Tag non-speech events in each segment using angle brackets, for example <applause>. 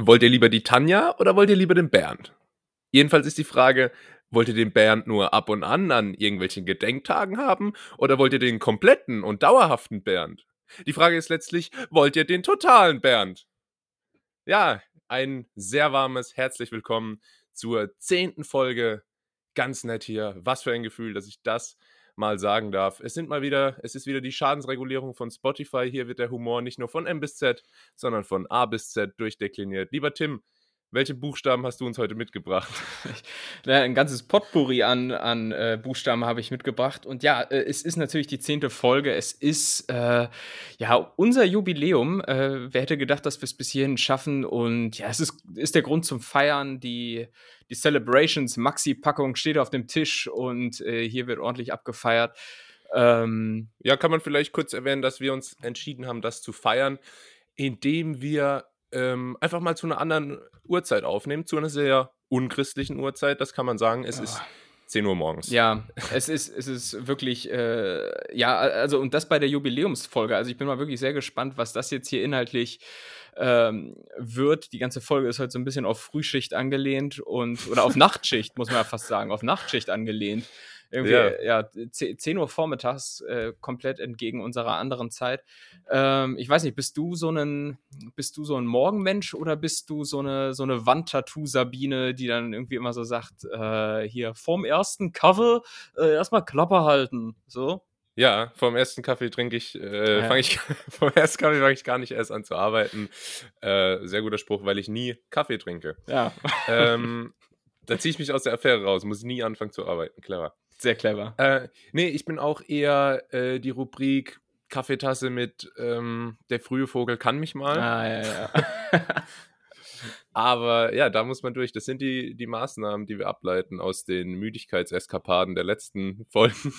Wollt ihr lieber die Tanja oder wollt ihr lieber den Bernd? Jedenfalls ist die Frage, wollt ihr den Bernd nur ab und an an irgendwelchen Gedenktagen haben oder wollt ihr den kompletten und dauerhaften Bernd? Die Frage ist letztlich, wollt ihr den totalen Bernd? Ja, ein sehr warmes herzlich willkommen zur zehnten Folge. Ganz nett hier. Was für ein Gefühl, dass ich das mal sagen darf. Es sind mal wieder, es ist wieder die Schadensregulierung von Spotify. Hier wird der Humor nicht nur von M bis Z, sondern von A bis Z durchdekliniert. Lieber Tim, welche Buchstaben hast du uns heute mitgebracht? <laughs> Ja, ein ganzes Potpourri an, an äh, Buchstaben habe ich mitgebracht. Und ja, äh, es ist natürlich die zehnte Folge. Es ist äh, ja unser Jubiläum. Äh, wer hätte gedacht, dass wir es bis hierhin schaffen? Und ja, es ist, ist der Grund zum Feiern. Die, die Celebrations, Maxi-Packung steht auf dem Tisch und äh, hier wird ordentlich abgefeiert. Ähm, ja, kann man vielleicht kurz erwähnen, dass wir uns entschieden haben, das zu feiern, indem wir ähm, einfach mal zu einer anderen Uhrzeit aufnehmen, zu einer sehr unchristlichen Uhrzeit, das kann man sagen. Es oh. ist 10 Uhr morgens. Ja, es ist, es ist wirklich, äh, ja, also und das bei der Jubiläumsfolge. Also ich bin mal wirklich sehr gespannt, was das jetzt hier inhaltlich ähm, wird. Die ganze Folge ist heute so ein bisschen auf Frühschicht angelehnt und, oder auf Nachtschicht, muss man ja fast sagen, auf Nachtschicht angelehnt irgendwie, ja, ja 10 Uhr vormittags, äh, komplett entgegen unserer anderen Zeit. Ähm, ich weiß nicht, bist du so ein, bist du so ein Morgenmensch oder bist du so eine, so eine Wandtattoo-Sabine, die dann irgendwie immer so sagt, äh, hier vorm ersten Cover äh, erstmal Klappe halten, so? Ja, vom ersten Kaffee trinke ich, äh, ja. fange ich, <laughs> vom ersten Kaffee fange ich gar nicht erst an zu arbeiten. Äh, sehr guter Spruch, weil ich nie Kaffee trinke. Ja. <laughs> Ähm, da ziehe ich mich aus der Affäre raus, muss nie anfangen zu arbeiten. Clever. Sehr clever. Äh, nee, ich bin auch eher äh, die Rubrik Kaffeetasse mit ähm, Der frühe Vogel kann mich mal. Ah, ja, ja. <laughs> Aber ja, da muss man durch. Das sind die, die Maßnahmen, die wir ableiten aus den Müdigkeitseskapaden der letzten <laughs> Folgen.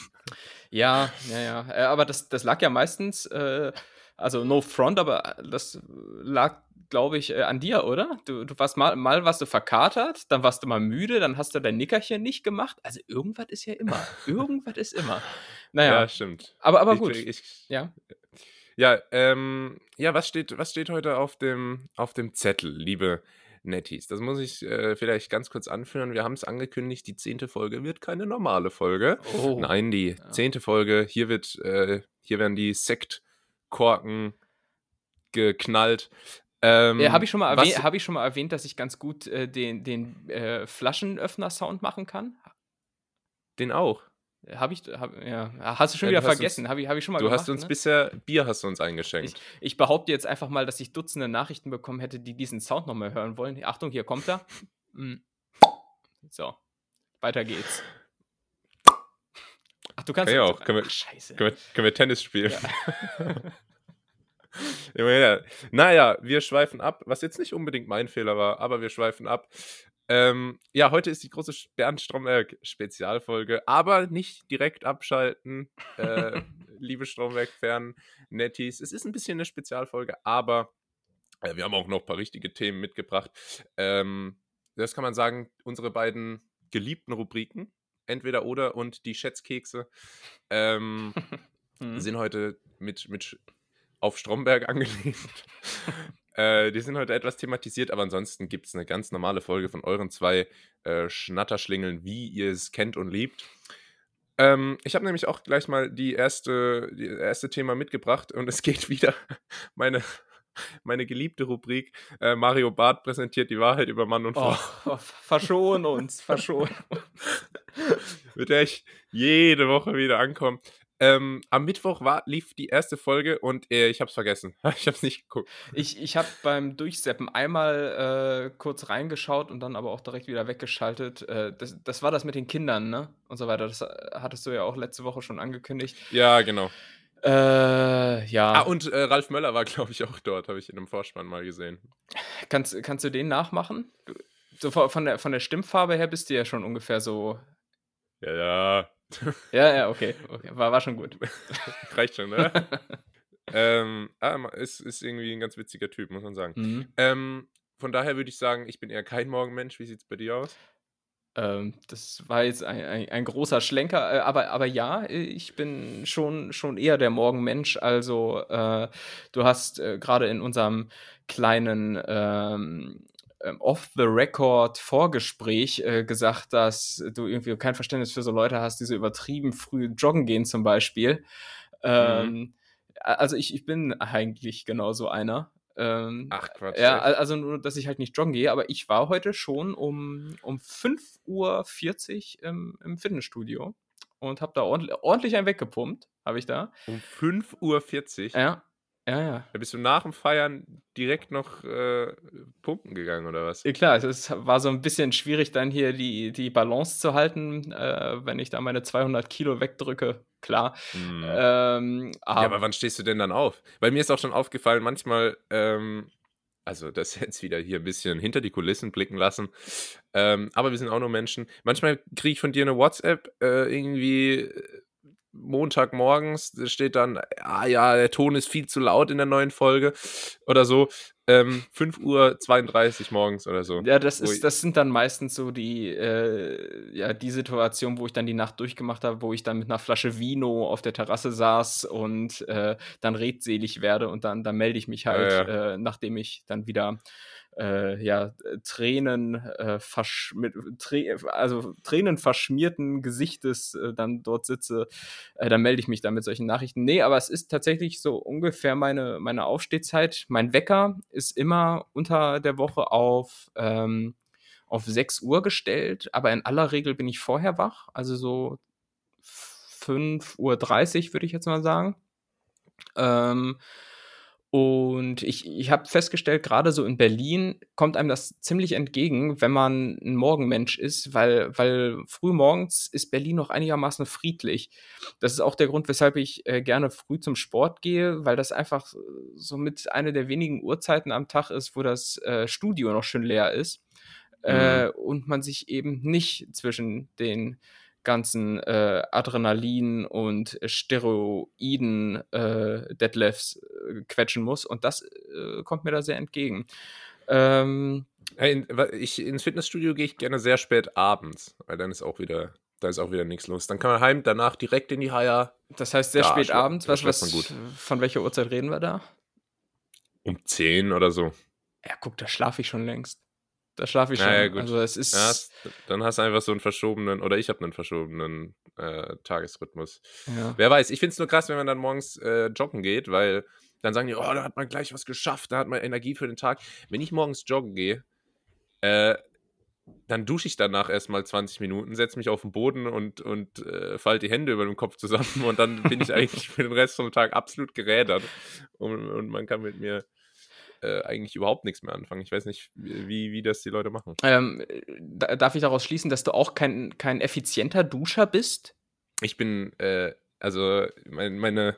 Ja, ja, ja. Äh, aber das, das lag ja meistens, äh, also no front, aber das lag glaube ich, äh, an dir, oder? Du, du warst mal, mal warst du verkatert, dann warst du mal müde, dann hast du dein Nickerchen nicht gemacht. Also irgendwas ist ja immer. <laughs> irgendwas ist immer. Naja. Ja, stimmt. Aber, aber gut. Ich, ich, ja. Ja, ähm, ja, was steht, was steht heute auf dem, auf dem Zettel, liebe Netties? Das muss ich äh, vielleicht ganz kurz anführen. Wir haben es angekündigt, die zehnte Folge wird keine normale Folge. Oh. Nein, die zehnte Folge, hier wird, äh, hier werden die Sektkorken geknallt. Ähm, äh, Habe ich, schon mal erwähnt, hab ich schon mal erwähnt, dass ich ganz gut äh, den, den äh, Flaschenöffner-Sound machen kann? Den auch. Habe ich, hab, ja, hast du schon ja, wieder du vergessen? Habe ich, hab ich schon mal Du gemacht, hast uns ne? bisher Bier hast du uns eingeschenkt. Ich, ich, behaupte jetzt einfach mal, dass ich Dutzende Nachrichten bekommen hätte, die diesen Sound nochmal hören wollen. Achtung, hier kommt er. Hm. <laughs> So, weiter geht's. Ach, du kannst. Ja, auch. Können wir, Scheiße. Können wir, können wir Tennis spielen? <laughs> Ja. naja, wir schweifen ab, was jetzt nicht unbedingt mein Fehler war, aber wir schweifen ab. Ähm, ja, heute ist die große Bernd Stromberg-Spezialfolge, aber nicht direkt abschalten, äh, <laughs> liebe Stromberg-Fern, Netties. Es ist ein bisschen eine Spezialfolge, aber äh, wir haben auch noch ein paar richtige Themen mitgebracht. Ähm, das kann man sagen, unsere beiden geliebten Rubriken, entweder oder und die Schätzkekse, ähm, <laughs> hm. sind heute mit, mit auf Stromberg <laughs> angelehnt. Äh, die sind heute etwas thematisiert, aber ansonsten gibt es eine ganz normale Folge von euren zwei äh, Schnatterschlingeln, wie ihr es kennt und liebt. Ähm, ich habe nämlich auch gleich mal die erste, die erste Thema mitgebracht und <laughs> es geht wieder meine, meine geliebte Rubrik. Äh, Mario Barth präsentiert die Wahrheit über Mann und Frau. <laughs> Oh, oh, verschon uns, verschon. Mit der ich jede Woche wieder ankomme. Ähm, am Mittwoch war, lief die erste Folge und äh, ich habe es vergessen. <laughs> ich habe es nicht geguckt. Ich, ich habe beim Durchseppen einmal äh, kurz reingeschaut und dann aber auch direkt wieder weggeschaltet. Äh, das, das war das mit den Kindern, ne? Und so weiter. Das äh, hattest du ja auch letzte Woche schon angekündigt. Ja, genau. Äh, ja. Ah, und äh, Ralf Möller war, glaube ich, auch dort, habe ich in einem Vorspann mal gesehen. Kannst, kannst du den nachmachen? So von der, von der Stimmfarbe her bist du ja schon ungefähr so. Ja, ja. <laughs> Ja, ja, okay. okay. War, war schon gut. <laughs> Reicht schon, ne? <laughs> ähm, ah, ist, ist irgendwie ein ganz witziger Typ, muss man sagen. Mhm. Ähm, von daher würde ich sagen, ich bin eher kein Morgenmensch. Wie sieht es bei dir aus? Ähm, das war jetzt ein, ein, ein großer Schlenker, äh, aber, aber ja, ich bin schon, schon eher der Morgenmensch. Also, äh, du hast äh, gerade in unserem kleinen ähm, ähm, Off-the-Record-Vorgespräch äh, gesagt, dass du irgendwie kein Verständnis für so Leute hast, die so übertrieben früh joggen gehen, zum Beispiel. Ähm, mhm. Also, ich, ich bin eigentlich genau so einer. Ähm, Ach Quatsch. Ja, also nur, dass ich halt nicht joggen gehe, aber ich war heute schon um, um 5.40 Uhr im, im Fitnessstudio und habe da ordentlich, ordentlich einen weggepumpt, habe ich da. Um 5.40 Uhr? Ja, ja, ja. Da bist du nach dem Feiern direkt noch äh, pumpen gegangen oder was? Ja, klar, es war so ein bisschen schwierig, dann hier die, die Balance zu halten, äh, wenn ich da meine 200 Kilo wegdrücke. Klar. Mhm. Ähm, aber ja, aber wann stehst du denn dann auf? Weil mir ist auch schon aufgefallen, manchmal, ähm, also das jetzt wieder hier ein bisschen hinter die Kulissen blicken lassen. Ähm, aber wir sind auch nur Menschen. Manchmal kriege ich von dir eine WhatsApp äh, irgendwie Montagmorgens steht dann, ah ja, der Ton ist viel zu laut in der neuen Folge oder so. Ähm, 5.32 Uhr morgens oder so. Ja, das ist, das sind dann meistens so die, äh, ja, die Situation, wo ich dann die Nacht durchgemacht habe, wo ich dann mit einer Flasche Vino auf der Terrasse saß und äh, dann redselig werde und dann, dann melde ich mich halt, ja, ja. Äh, nachdem ich dann wieder äh, ja, Tränen, äh, mit, Trä also Tränen verschmierten Gesichtes äh, dann dort sitze, äh, dann melde ich mich da mit solchen Nachrichten. Nee, aber es ist tatsächlich so ungefähr meine, meine Aufstehzeit. Mein Wecker ist immer unter der Woche auf, ähm, auf 6 Uhr gestellt, aber in aller Regel bin ich vorher wach, also so 5.30 Uhr würde ich jetzt mal sagen. Ähm, und ich, ich habe festgestellt, gerade so in Berlin kommt einem das ziemlich entgegen, wenn man ein Morgenmensch ist, weil, weil früh morgens ist Berlin noch einigermaßen friedlich. Das ist auch der Grund, weshalb ich äh, gerne früh zum Sport gehe, weil das einfach so mit einer der wenigen Uhrzeiten am Tag ist, wo das äh, Studio noch schön leer ist. Mhm. Äh, und man sich eben nicht zwischen den ganzen äh, Adrenalin und Steroiden äh, Deadlifts äh, quetschen muss. Und das äh, kommt mir da sehr entgegen. Ähm, ich, ins Fitnessstudio gehe ich gerne sehr spät abends, weil dann ist auch wieder, da ist auch wieder nichts los. Dann kann man heim, danach direkt in die Haier. Das heißt sehr spät abends. Was, was. Von welcher Uhrzeit reden wir da? Um 10 oder so. Ja, guck, da schlafe ich schon längst. Da schlafe ich schon. Naja, gut. Also es ist. Ja, dann hast du einfach so einen verschobenen, oder ich habe einen verschobenen äh, Tagesrhythmus. Ja. Wer weiß, ich finde es nur krass, wenn man dann morgens äh, joggen geht, weil dann sagen die, oh, da hat man gleich was geschafft, da hat man Energie für den Tag. Wenn ich morgens joggen gehe, äh, dann dusche ich danach erstmal 20 Minuten, setze mich auf den Boden und, und äh, falte die Hände über dem Kopf zusammen und dann bin ich <laughs> eigentlich für den Rest vom Tag absolut gerädert und, und man kann mit mir äh, eigentlich überhaupt nichts mehr anfangen. Ich weiß nicht, wie, wie das die Leute machen. Ähm, darf ich daraus schließen, dass du auch kein, kein effizienter Duscher bist? Ich bin, äh, also mein, meine,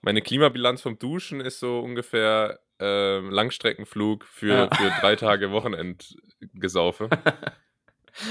meine Klimabilanz vom Duschen ist so ungefähr äh, Langstreckenflug für, ja. für drei Tage Wochenendgesaufe. <laughs>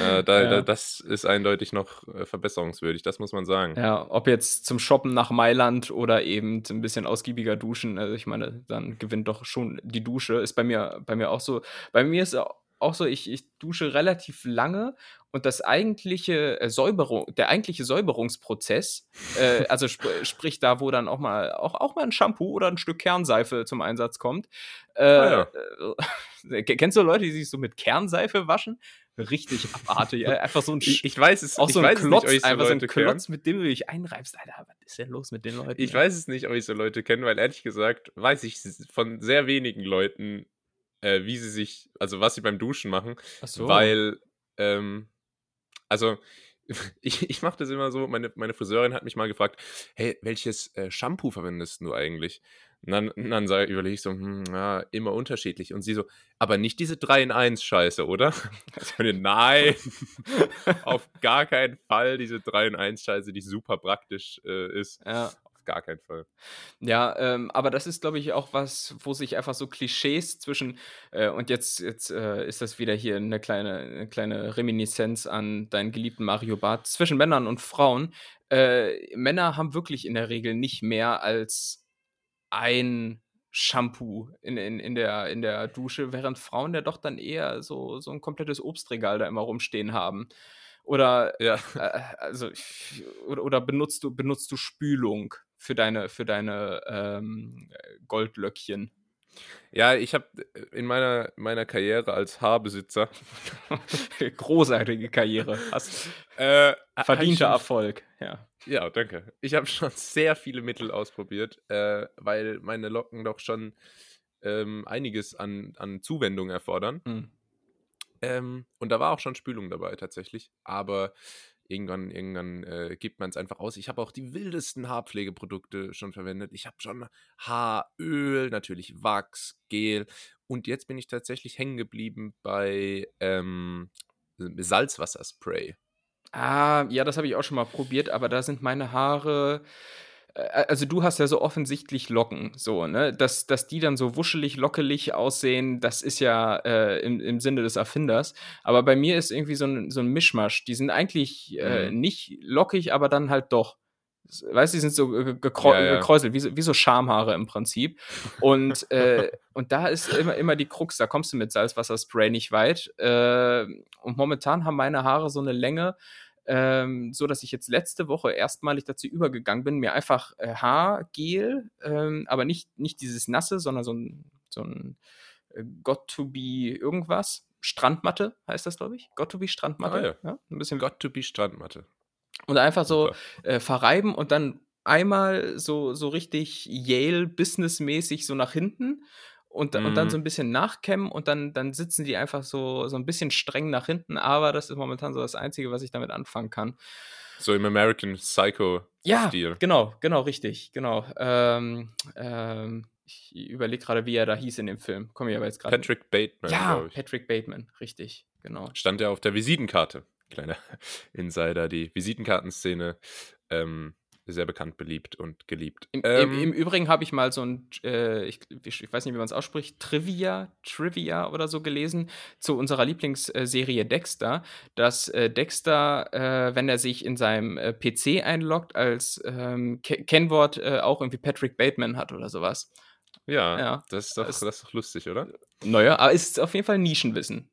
Äh, da, ja. da, das ist eindeutig noch äh, verbesserungswürdig, das muss man sagen. Ja, ob jetzt zum Shoppen nach Mailand oder eben ein bisschen ausgiebiger duschen, also ich meine, dann gewinnt doch schon die Dusche. Ist bei mir, bei mir auch so. Bei mir ist auch so, ich, ich dusche relativ lange und das eigentliche äh, Säuberung, der eigentliche Säuberungsprozess, äh, <laughs> also sp sprich da, wo dann auch mal auch, auch mal ein Shampoo oder ein Stück Kernseife zum Einsatz kommt. Äh, ah, ja. äh, <laughs> kennst du Leute, die sich so mit Kernseife waschen? Richtig abartig. Einfach so ein ich, ich weiß es, auch ich so ein Klotz, nicht, einfach so ein Klotz, mit dem du dich einreibst. Alter, was ist denn los mit den Leuten? Ich ja? weiß es nicht, ob ich so Leute kenne, weil ehrlich gesagt weiß ich von sehr wenigen Leuten, äh, wie sie sich, also was sie beim Duschen machen. Ach so. Weil, ähm, also <laughs> ich, ich mache das immer so, meine, meine Friseurin hat mich mal gefragt, hey, welches äh, Shampoo verwendest du eigentlich? Und dann, dann überlege ich so, hm, ja, immer unterschiedlich. Und sie so, aber nicht diese 3 in 1 Scheiße, oder? <laughs> Also, nein, <laughs> auf gar keinen Fall diese 3 in 1 Scheiße, die super praktisch äh, ist. Ja. Auf gar keinen Fall. Ja, ähm, aber das ist, glaube ich, auch was, wo sich einfach so Klischees zwischen, äh, und jetzt, jetzt äh, ist das wieder hier eine kleine, eine kleine Reminiszenz an deinen geliebten Mario Barth, zwischen Männern und Frauen. Äh, Männer haben wirklich in der Regel nicht mehr als ein Shampoo in, in, in, der, in der Dusche, während Frauen ja doch dann eher so, so ein komplettes Obstregal da immer rumstehen haben. Oder, Ja. äh, also, oder, oder benutzt, du, benutzt du Spülung für deine, für deine ähm, Goldlöckchen? Ja, ich habe in meiner, meiner Karriere als Haarbesitzer <laughs> Großartige Karriere. Hast <laughs> äh, verdienter ich Erfolg, ja. schon, Ja, danke. Ich habe schon sehr viele Mittel ausprobiert, äh, weil meine Locken doch schon ähm, einiges an, an Zuwendung erfordern. Hm. Ähm, und da war auch schon Spülung dabei tatsächlich. Aber irgendwann, irgendwann äh, gibt man es einfach aus. Ich habe auch die wildesten Haarpflegeprodukte schon verwendet. Ich habe schon Haaröl, natürlich Wachs, Gel. Und jetzt bin ich tatsächlich hängen geblieben bei ähm, Salzwasserspray. Ah, ja, das habe ich auch schon mal probiert, aber da sind meine Haare. Äh, Also du hast ja so offensichtlich Locken, so, ne? Dass, dass die dann so wuschelig, lockelig aussehen, das ist ja äh, im, im Sinne des Erfinders. Aber bei mir ist irgendwie so ein, so ein Mischmasch. Die sind eigentlich äh, Mhm. nicht lockig, aber dann halt doch. Weißt du, die sind so ge- gekreu Ja, ja. gekräuselt, wie so, wie so Schamhaare im Prinzip. Und, äh, <laughs> und da ist immer, immer die Krux, da kommst du mit Salzwasserspray nicht weit. Äh, und momentan haben meine Haare so eine Länge, ähm, so dass ich jetzt letzte Woche erstmalig dazu übergegangen bin, mir einfach äh, Haargel, ähm, aber nicht, nicht dieses nasse, sondern so ein, so ein äh, Got to be irgendwas. Strandmatte heißt das, glaube ich. Got to be Strandmatte. Ah, ja. Ein bisschen Got to be Strandmatte. und einfach so äh, verreiben und dann einmal so, so richtig Yale-Business-mäßig so nach hinten und, und dann Mhm. so ein bisschen nachkämmen und dann, dann sitzen die einfach so, so ein bisschen streng nach hinten, aber das ist momentan so das Einzige, was ich damit anfangen kann. So im American Psycho Ja, genau, genau, richtig, genau. Ähm, ähm, ich überlege gerade, wie er da hieß in dem Film. Komme ich aber jetzt gerade. Patrick Bateman, Ja. Patrick Bateman, richtig, genau. Stand ja auf der Visitenkarte. Kleiner <laughs> Insider, die Visitenkartenszene. Ähm, sehr bekannt, beliebt und geliebt. Im, ähm, im, Im Übrigen habe ich mal so ein, äh, ich, ich weiß nicht, wie man es ausspricht, Trivia, Trivia oder so gelesen zu unserer Lieblingsserie Dexter, dass äh, Dexter, äh, wenn er sich in seinem äh, PC einloggt, als ähm, Ke Kennwort äh, auch irgendwie Patrick Bateman hat oder sowas. ja, ja, das, ist doch, es- das ist doch lustig, oder? Naja, aber ist auf jeden Fall Nischenwissen.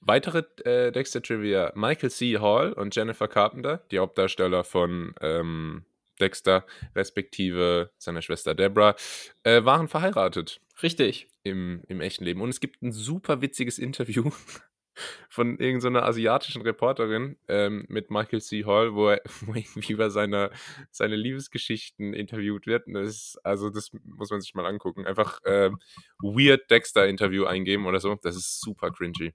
Weitere äh, Dexter-Trivia: Michael C. Hall und Jennifer Carpenter, die Hauptdarsteller von ähm, Dexter, respektive seiner Schwester Deborah, äh, waren verheiratet Richtig. im, im echten Leben. Und es gibt ein super witziges Interview <laughs> von irgendeiner asiatischen Reporterin ähm, mit Michael C. Hall, wo er, <laughs> wo irgendwie über seine, seine Liebesgeschichten interviewt wird. Das ist, also das muss man sich mal angucken. Einfach ähm, Weird Dexter-Interview eingeben oder so. Das ist super cringy.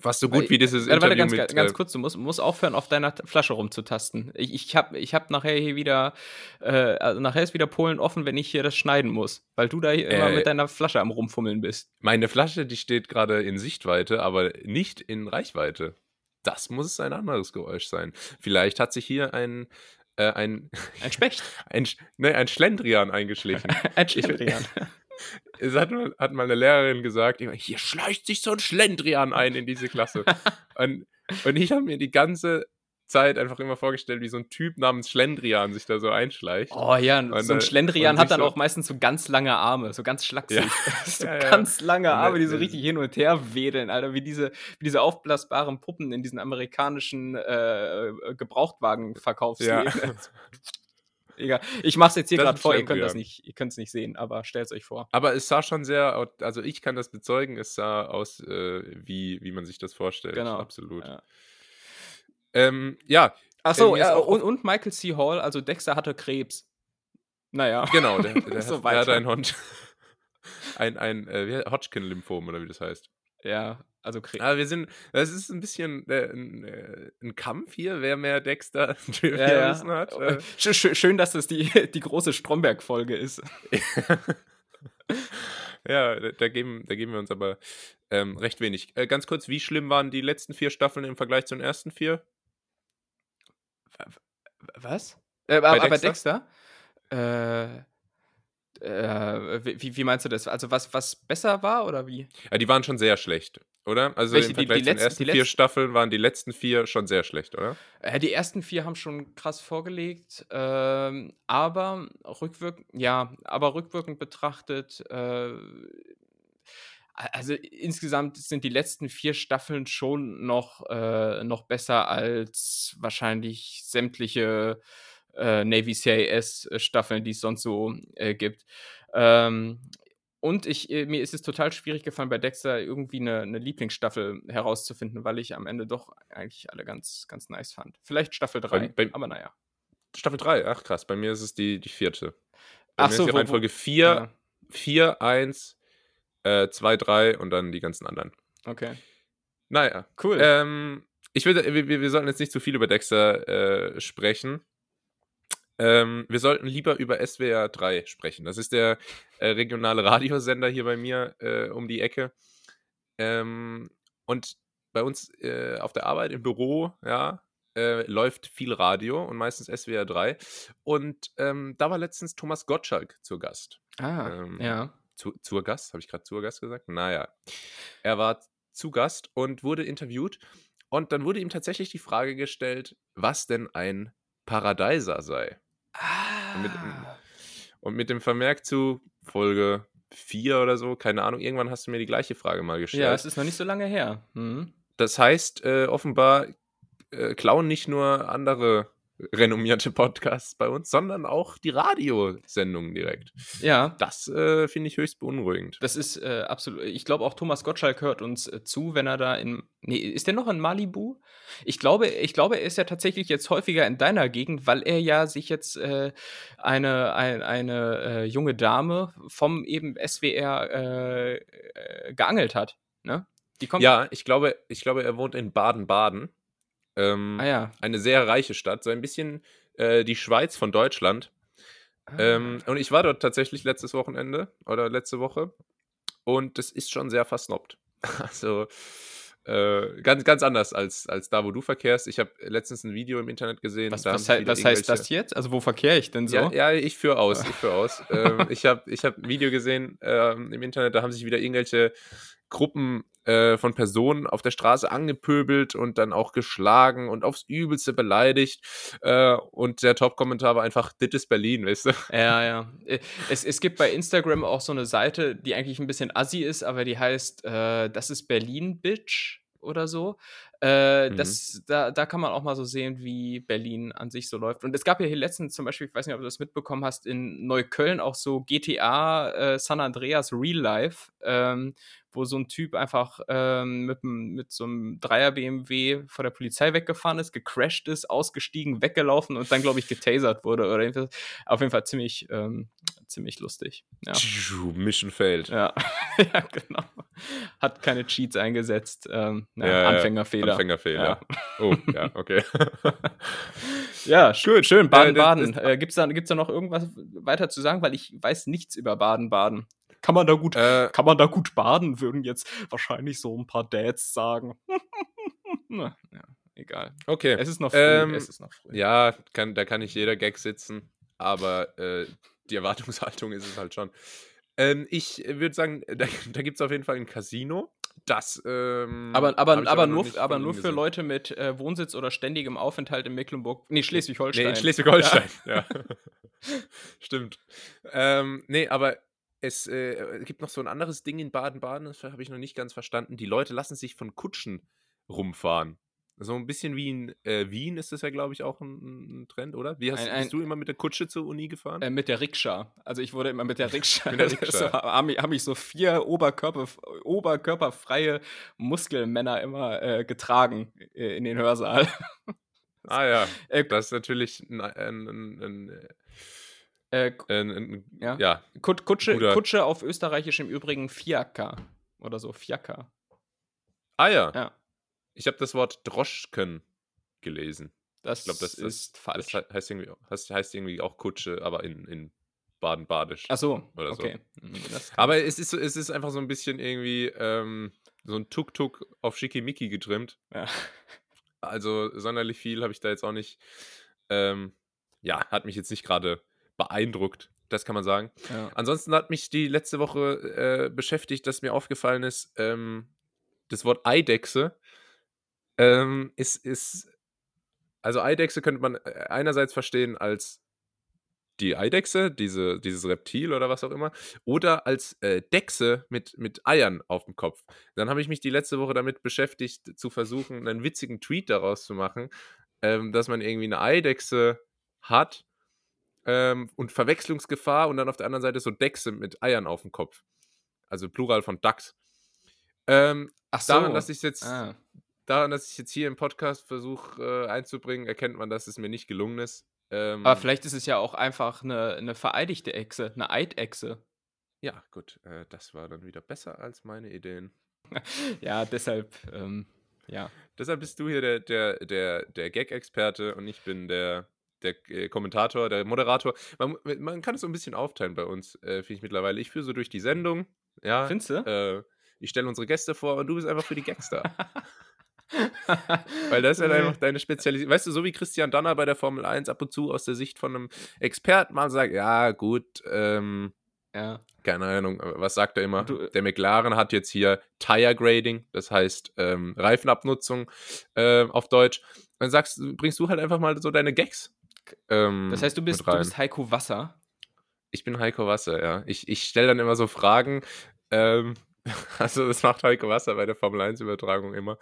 Fast so gut wie dieses Warte, Interview ganz, mit... ganz äh, kurz, du musst, musst aufhören, auf deiner Flasche rumzutasten. Ich, ich habe ich hab nachher hier wieder, äh, also nachher ist wieder Polen offen, wenn ich hier das schneiden muss, weil du da hier immer Äh, mit deiner Flasche am Rumfummeln bist. Meine Flasche, die steht gerade in Sichtweite, aber nicht in Reichweite. Das muss ein anderes Geräusch sein. Vielleicht hat sich hier ein, äh, ein, Ein Specht. <laughs> ein, ne, ein Schlendrian eingeschlichen. <laughs> Ein Schlendrian. Es hat, mal- hat mal eine Lehrerin gesagt, hier schleicht sich so ein Schlendrian ein in diese Klasse. <laughs> und, und ich habe mir die ganze Zeit einfach immer vorgestellt, wie so ein Typ namens Schlendrian sich da so einschleicht. Oh ja, Und, so ein äh, Schlendrian hat dann auch meistens so ganz lange Arme, so ganz schlaksig. <laughs> <laughs> so Ja, ja. ganz lange Arme, die äh, so richtig hin und her wedeln, Alter, wie diese, wie diese aufblasbaren Puppen in diesen amerikanischen äh, Gebrauchtwagenverkaufsläden. Egal. Ich mach's jetzt hier gerade vor, ihr könnt das Schlendrian. nicht, ihr es nicht sehen, aber stellt's euch vor. Aber es sah schon sehr, also ich kann das bezeugen, es sah aus, äh, wie, wie man sich das vorstellt. Genau. Absolut. Ja. Ähm, ja, Achso, mir ist ja, und, und Michael C. Hall, also Dexter hatte Krebs. Naja. genau, der, <laughs> der, So hat, der hat weiter. ein, Hond <laughs> ein, ein äh, Hodgkin-Lymphom oder wie das heißt. Ja, also Krebs. Aber wir sind, das ist ein bisschen äh, ein, äh, ein Kampf hier, wer mehr Dexter <laughs> Ja, ja. Wissen hat. Äh, Sch- sch- Schön, dass das die, <laughs> die große Stromberg-Folge ist. <laughs> ja, da, geben, da geben wir uns aber ähm, recht wenig. Äh, ganz kurz, wie schlimm waren die letzten vier Staffeln im Vergleich zu den ersten vier? Was? Äh, aber, aber Dexter? Äh, wie, wie meinst du das? Also was, was besser war oder wie? Ja, die waren schon sehr schlecht, oder? Also Welche, im die- die Vergleich zu den letzten- ersten die vier letzten- Staffeln waren die letzten vier schon sehr schlecht, oder? Äh, die ersten vier haben schon krass vorgelegt, ähm, aber rückwirkend, ja, aber rückwirkend betrachtet, äh, also insgesamt sind die letzten vier Staffeln schon noch, äh, noch besser als wahrscheinlich sämtliche äh, Navy CIS-Staffeln, die es sonst so äh, gibt. Ähm, und ich, äh, mir ist es total schwierig gefallen, bei Dexter irgendwie eine, eine Lieblingsstaffel herauszufinden, weil ich am Ende doch eigentlich alle ganz, ganz nice fand. Vielleicht Staffel 3, Bei- bei- aber naja. Staffel 3, ach krass, bei mir ist es die, die vierte. Bei Ach mir so, ist die Reihenfolge 4, Ja, 4, 1, äh, 2, 3 und dann die ganzen anderen. okay. Naja. Cool. Ähm, ich würde, wir, wir wir sollten jetzt nicht zu viel über Dexter äh, sprechen. Ähm, wir sollten lieber über SWR 3 sprechen. Das ist der äh, regionale Radiosender hier bei mir äh, um die Ecke. Ähm, und bei uns äh, auf der Arbeit im Büro, ja, äh, läuft viel Radio und meistens SWR 3. Und ähm, da war letztens Thomas Gottschalk zu Gast ah, ähm, ja. zu, zur Gast, habe ich gerade zur Gast gesagt? Naja. Er war zu Gast und wurde interviewt. Und dann wurde ihm tatsächlich die Frage gestellt, was denn ein Paradeiser sei. Mit- Ah. Und mit dem Vermerk zu Folge 4 oder so, keine Ahnung, irgendwann hast du mir die gleiche Frage mal gestellt. Ja, es ist noch nicht so lange her. Mhm. das heißt, äh, offenbar äh, klauen nicht nur andere renommierte Podcasts bei uns, sondern auch die Radiosendungen direkt. Ja, Das äh, finde ich höchst beunruhigend. das ist äh, absolut. Ich glaube auch Thomas Gottschalk hört uns äh, zu, wenn er da in. Nee, ist der noch in Malibu? Ich glaube, ich glaube, er ist ja tatsächlich jetzt häufiger in deiner Gegend, weil er ja sich jetzt äh, eine, ein, eine äh, junge Dame vom eben SWR äh, geangelt hat. Ne? Die kommt. Ja, ich glaube, ich glaube, er wohnt in Baden-Baden. Ähm, Ah ja. Eine sehr reiche Stadt, so ein bisschen äh, die Schweiz von Deutschland. Ah. Ähm, und ich war dort tatsächlich letztes Wochenende oder letzte Woche. Und das ist schon sehr versnobbt. <laughs> Also äh, ganz, ganz anders als, als da, wo du verkehrst. Ich habe letztens ein Video im Internet gesehen. was was, hei- was heißt das jetzt? Also, wo verkehre ich denn so? Ja, ja, ich führe aus, ich führe aus. <laughs> ähm, ich habe ich hab ein Video gesehen ähm, im Internet, da haben sich wieder irgendwelche Gruppen äh, von Personen auf der Straße angepöbelt und dann auch geschlagen und aufs Übelste beleidigt. Äh, und der Top-Kommentar war einfach, dit ist Berlin, weißt du? Ja, ja. Äh, Es, es gibt bei Instagram auch so eine Seite, die eigentlich ein bisschen assi ist, aber die heißt, äh, das ist Berlin, Bitch oder so. Äh, Mhm. das, da, da kann man auch mal so sehen, wie Berlin an sich so läuft. Und es gab ja hier letztens zum Beispiel, ich weiß nicht, ob du das mitbekommen hast, in Neukölln auch so GTA äh, San Andreas Real Life, ähm, wo so ein Typ einfach ähm, mit, mit so einem Dreier BMW vor der Polizei weggefahren ist, gecrashed ist, ausgestiegen, weggelaufen und dann, glaube ich, getasert wurde oder. Auf jeden Fall ziemlich, ähm, ziemlich lustig. Ja. Mission failed. Ja. <laughs> ja, genau. Hat keine Cheats eingesetzt. Ähm, na, Ja, Anfängerfehler. Anfängerfehler. Oh, ja, okay. <laughs> Ja, schön, schön. das- Baden-Baden. Äh, Gibt es da, gibt's da noch irgendwas weiter zu sagen? Weil ich weiß nichts über Baden-Baden. Kann man da gut, äh, kann man da gut baden, würden jetzt wahrscheinlich so ein paar Dads sagen. <laughs> Na, ja, egal. okay. Es ist noch früh. Ähm, es ist noch früh. Ja, kann, da kann nicht jeder Gag sitzen, aber äh, die Erwartungshaltung ist es halt schon. Ähm, ich würde sagen, <laughs> da, da gibt es auf jeden Fall ein Casino. Das. Ähm, Aber, aber, aber, nur, aber nur für. Leute mit äh, Wohnsitz oder ständigem Aufenthalt in Mecklenburg. Nee, Schleswig-Holstein. Nee, in Schleswig-Holstein, ja. <laughs> Stimmt. Ähm, nee, aber es äh, gibt noch so ein anderes Ding in Baden-Baden, das habe ich noch nicht ganz verstanden. Die Leute lassen sich von Kutschen rumfahren. So ein bisschen wie in äh, Wien ist das ja, glaube ich, auch ein, ein Trend, oder? Wie hast, Ein- ein- bist du immer mit der Kutsche zur Uni gefahren? Äh, mit der Rikscha. Also ich wurde immer mit der <laughs> Rikscha. Mit der so, haben, haben mich so vier Oberkörper, oberkörperfreie Muskelmänner immer äh, getragen äh, in den Hörsaal. ah ja, <laughs> Äh, das ist natürlich ein, äh, ein Ja. ja. Kut Kutsche, Guter- Kutsche auf Österreichisch im Übrigen Fiaker. Oder so, Fiaker. Ah ja, Ja, ich habe das Wort Droschken gelesen. das, glaub, das- ist falsch. Das he- heißt irgendwie, heißt, heißt irgendwie auch Kutsche, aber in, in Baden-Badisch. Ach so, oder so. okay. Hm, Das kann- Aber es ist, so- es ist einfach so ein bisschen irgendwie ähm, so ein Tuk-Tuk auf Schickimicki getrimmt. ja. Also sonderlich viel habe ich da jetzt auch nicht. Ähm, ja, hat mich jetzt nicht gerade beeindruckt. Das kann man sagen. Ja. Ansonsten hat mich die letzte Woche äh, beschäftigt, dass mir aufgefallen ist, ähm, das Wort Eidechse ähm, ist, ist, also Eidechse könnte man äh, einerseits verstehen als die Eidechse, diese, dieses Reptil oder was auch immer, oder als äh, Dechse mit, mit Eiern auf dem Kopf. Dann habe ich mich die letzte Woche damit beschäftigt, zu versuchen, einen witzigen Tweet daraus zu machen, ähm, dass man irgendwie eine Eidechse hat ähm, und Verwechslungsgefahr und dann auf der anderen Seite so Dechse mit Eiern auf dem Kopf. Also Plural von Dachs. Ähm, Ach so. daran, dass ich jetzt Ah. daran, dass ich jetzt hier im Podcast versuche äh, einzubringen, erkennt man, dass es mir nicht gelungen ist. Ähm, Aber vielleicht ist es ja auch einfach eine, eine vereidigte Echse, eine Eidechse. ja, gut, äh, das war dann wieder besser als meine Ideen. <laughs> Ja, deshalb, ähm, ja. Deshalb bist du hier der, der, der, der Gag-Experte und ich bin der, der äh, Kommentator, der Moderator. Man, man kann es so ein bisschen aufteilen bei uns, äh, finde ich mittlerweile. Ich führe so durch die Sendung. Ja, Findest du? äh, ich stelle unsere Gäste vor und du bist einfach für die Gags da. <laughs> Weil das ist halt einfach deine Spezialisierung. Weißt du, so wie Christian Danner bei der Formel 1 ab und zu aus der Sicht von einem Experten mal sagt, ja, gut, ähm, ja. keine Ahnung, äh, was sagt er immer? Du- der McLaren hat jetzt hier Tire Grading, das heißt ähm, Reifenabnutzung äh, auf Deutsch. Dann sagst, bringst du halt einfach mal so deine Gags. Ähm, Das heißt, du bist, du bist Heiko Wasser. Ich bin Heiko Wasser, ja. Ich, ich stelle dann immer so Fragen. Ähm, <laughs> also, das macht Heiko Wasser bei der Formel 1-Übertragung immer.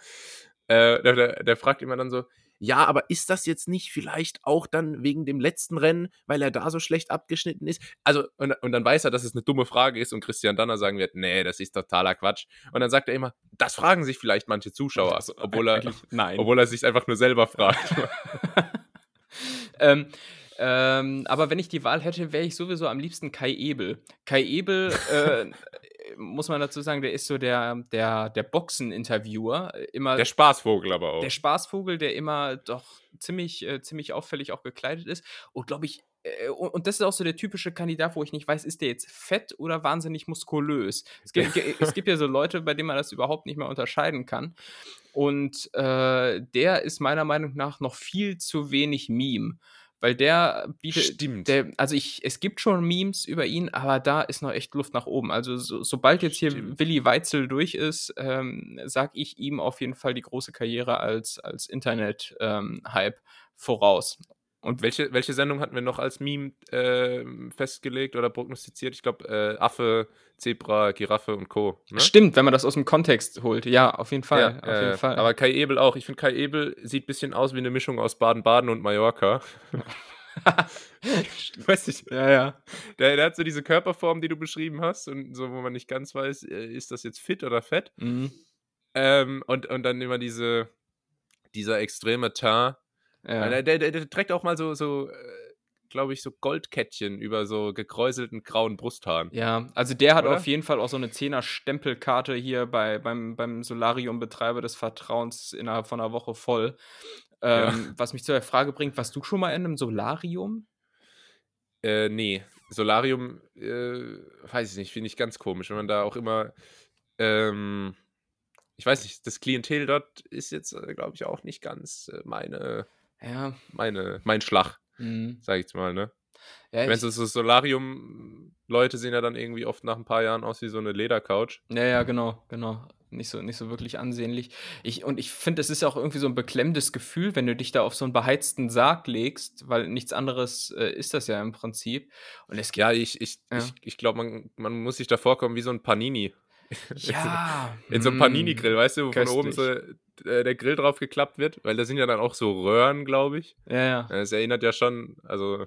Äh, der, der, der fragt immer dann so: Ja, aber ist das jetzt nicht vielleicht auch dann wegen dem letzten Rennen, weil er da so schlecht abgeschnitten ist? Also, und, und dann weiß er, dass es eine dumme Frage ist und Christian Danner sagen wird: Nee, das ist totaler Quatsch. Und dann sagt er immer: Das fragen sich vielleicht manche Zuschauer, Also, obwohl, er, Nein. obwohl er sich einfach nur selber fragt. <laughs> ähm, ähm, aber wenn ich die Wahl hätte, wäre ich sowieso am liebsten Kai Ebel. Kai Ebel, äh, <laughs> muss man dazu sagen, der ist so der, der, der Boxen-Interviewer. äh, Immer der Spaßvogel aber auch. der Spaßvogel, der immer doch ziemlich, äh, ziemlich auffällig auch gekleidet ist. Und glaube ich, und, und das ist auch so der typische Kandidat, wo ich nicht weiß, ist der jetzt fett oder wahnsinnig muskulös. Es gibt, es gibt ja so Leute, bei denen man das überhaupt nicht mehr unterscheiden kann. Und äh, der ist meiner Meinung nach noch viel zu wenig Meme. Weil der bietet. Stimmt. Der, also ich, es gibt schon Memes über ihn, aber da ist noch echt Luft nach oben. Also so, sobald jetzt hier Stimmt. Willi Weitzel durch ist, ähm, sag ich ihm auf jeden Fall die große Karriere als, als Internet-Hype voraus. Und Welche, welche Sendung hatten wir noch als Meme ähm, festgelegt oder prognostiziert? Ich glaube, äh, Affe, Zebra, Giraffe und Co. Ne? stimmt, wenn man das aus dem Kontext holt. Ja, auf jeden Fall. Ja, auf äh, jeden Fall. Aber Kai Ebel auch. Ich finde, Kai Ebel sieht ein bisschen aus wie eine Mischung aus Baden-Baden und Mallorca. <laughs> <laughs> Weiß ich. ja, ja. Der, der hat so diese Körperform, die du beschrieben hast, und so, wo man nicht ganz weiß, äh, ist das jetzt fit oder fett. Mhm. Ähm, und, und dann immer diese, dieser extreme Teint. Ja. Der, der, der, trägt auch mal so, so äh, glaube ich, so Goldkettchen über so gekräuselten grauen Brusthaaren. Ja, also der hat Oder? auf jeden Fall auch so eine 10er Stempelkarte hier bei, beim, beim Solarium-Betreiber des Vertrauens innerhalb von einer Woche voll. Ähm, Was mich zu der Frage bringt, warst du schon mal in einem Solarium? Äh, nee. Solarium, äh, weiß ich nicht, finde ich ganz komisch, wenn man da auch immer, ähm, ich weiß nicht, das Klientel dort ist jetzt, äh, glaube ich, auch nicht ganz äh, meine, Ja. meine, mein Schlag, Mhm. sag ich jetzt mal, ne? Ja, Wenn ich, so so Solarium-Leute sehen ja dann irgendwie oft nach ein paar Jahren aus wie so eine Ledercouch. ja, ja, genau, genau. Nicht so, nicht so wirklich ansehnlich. Ich, und ich finde, es ist auch irgendwie so ein beklemmendes Gefühl, wenn du dich da auf so einen beheizten Sarg legst, weil nichts anderes äh, ist das ja im Prinzip. Und es gibt. Ja, ich, ich, Ja. ich, ich glaube, man, man muss sich da vorkommen wie so ein Panini. Ja. <laughs> In so einem mm, Panini-Grill, weißt du, wo von oben so köstlich. äh, der Grill drauf geklappt wird, weil da sind ja dann auch so Röhren, glaube ich. Ja, ja. Es erinnert ja schon, also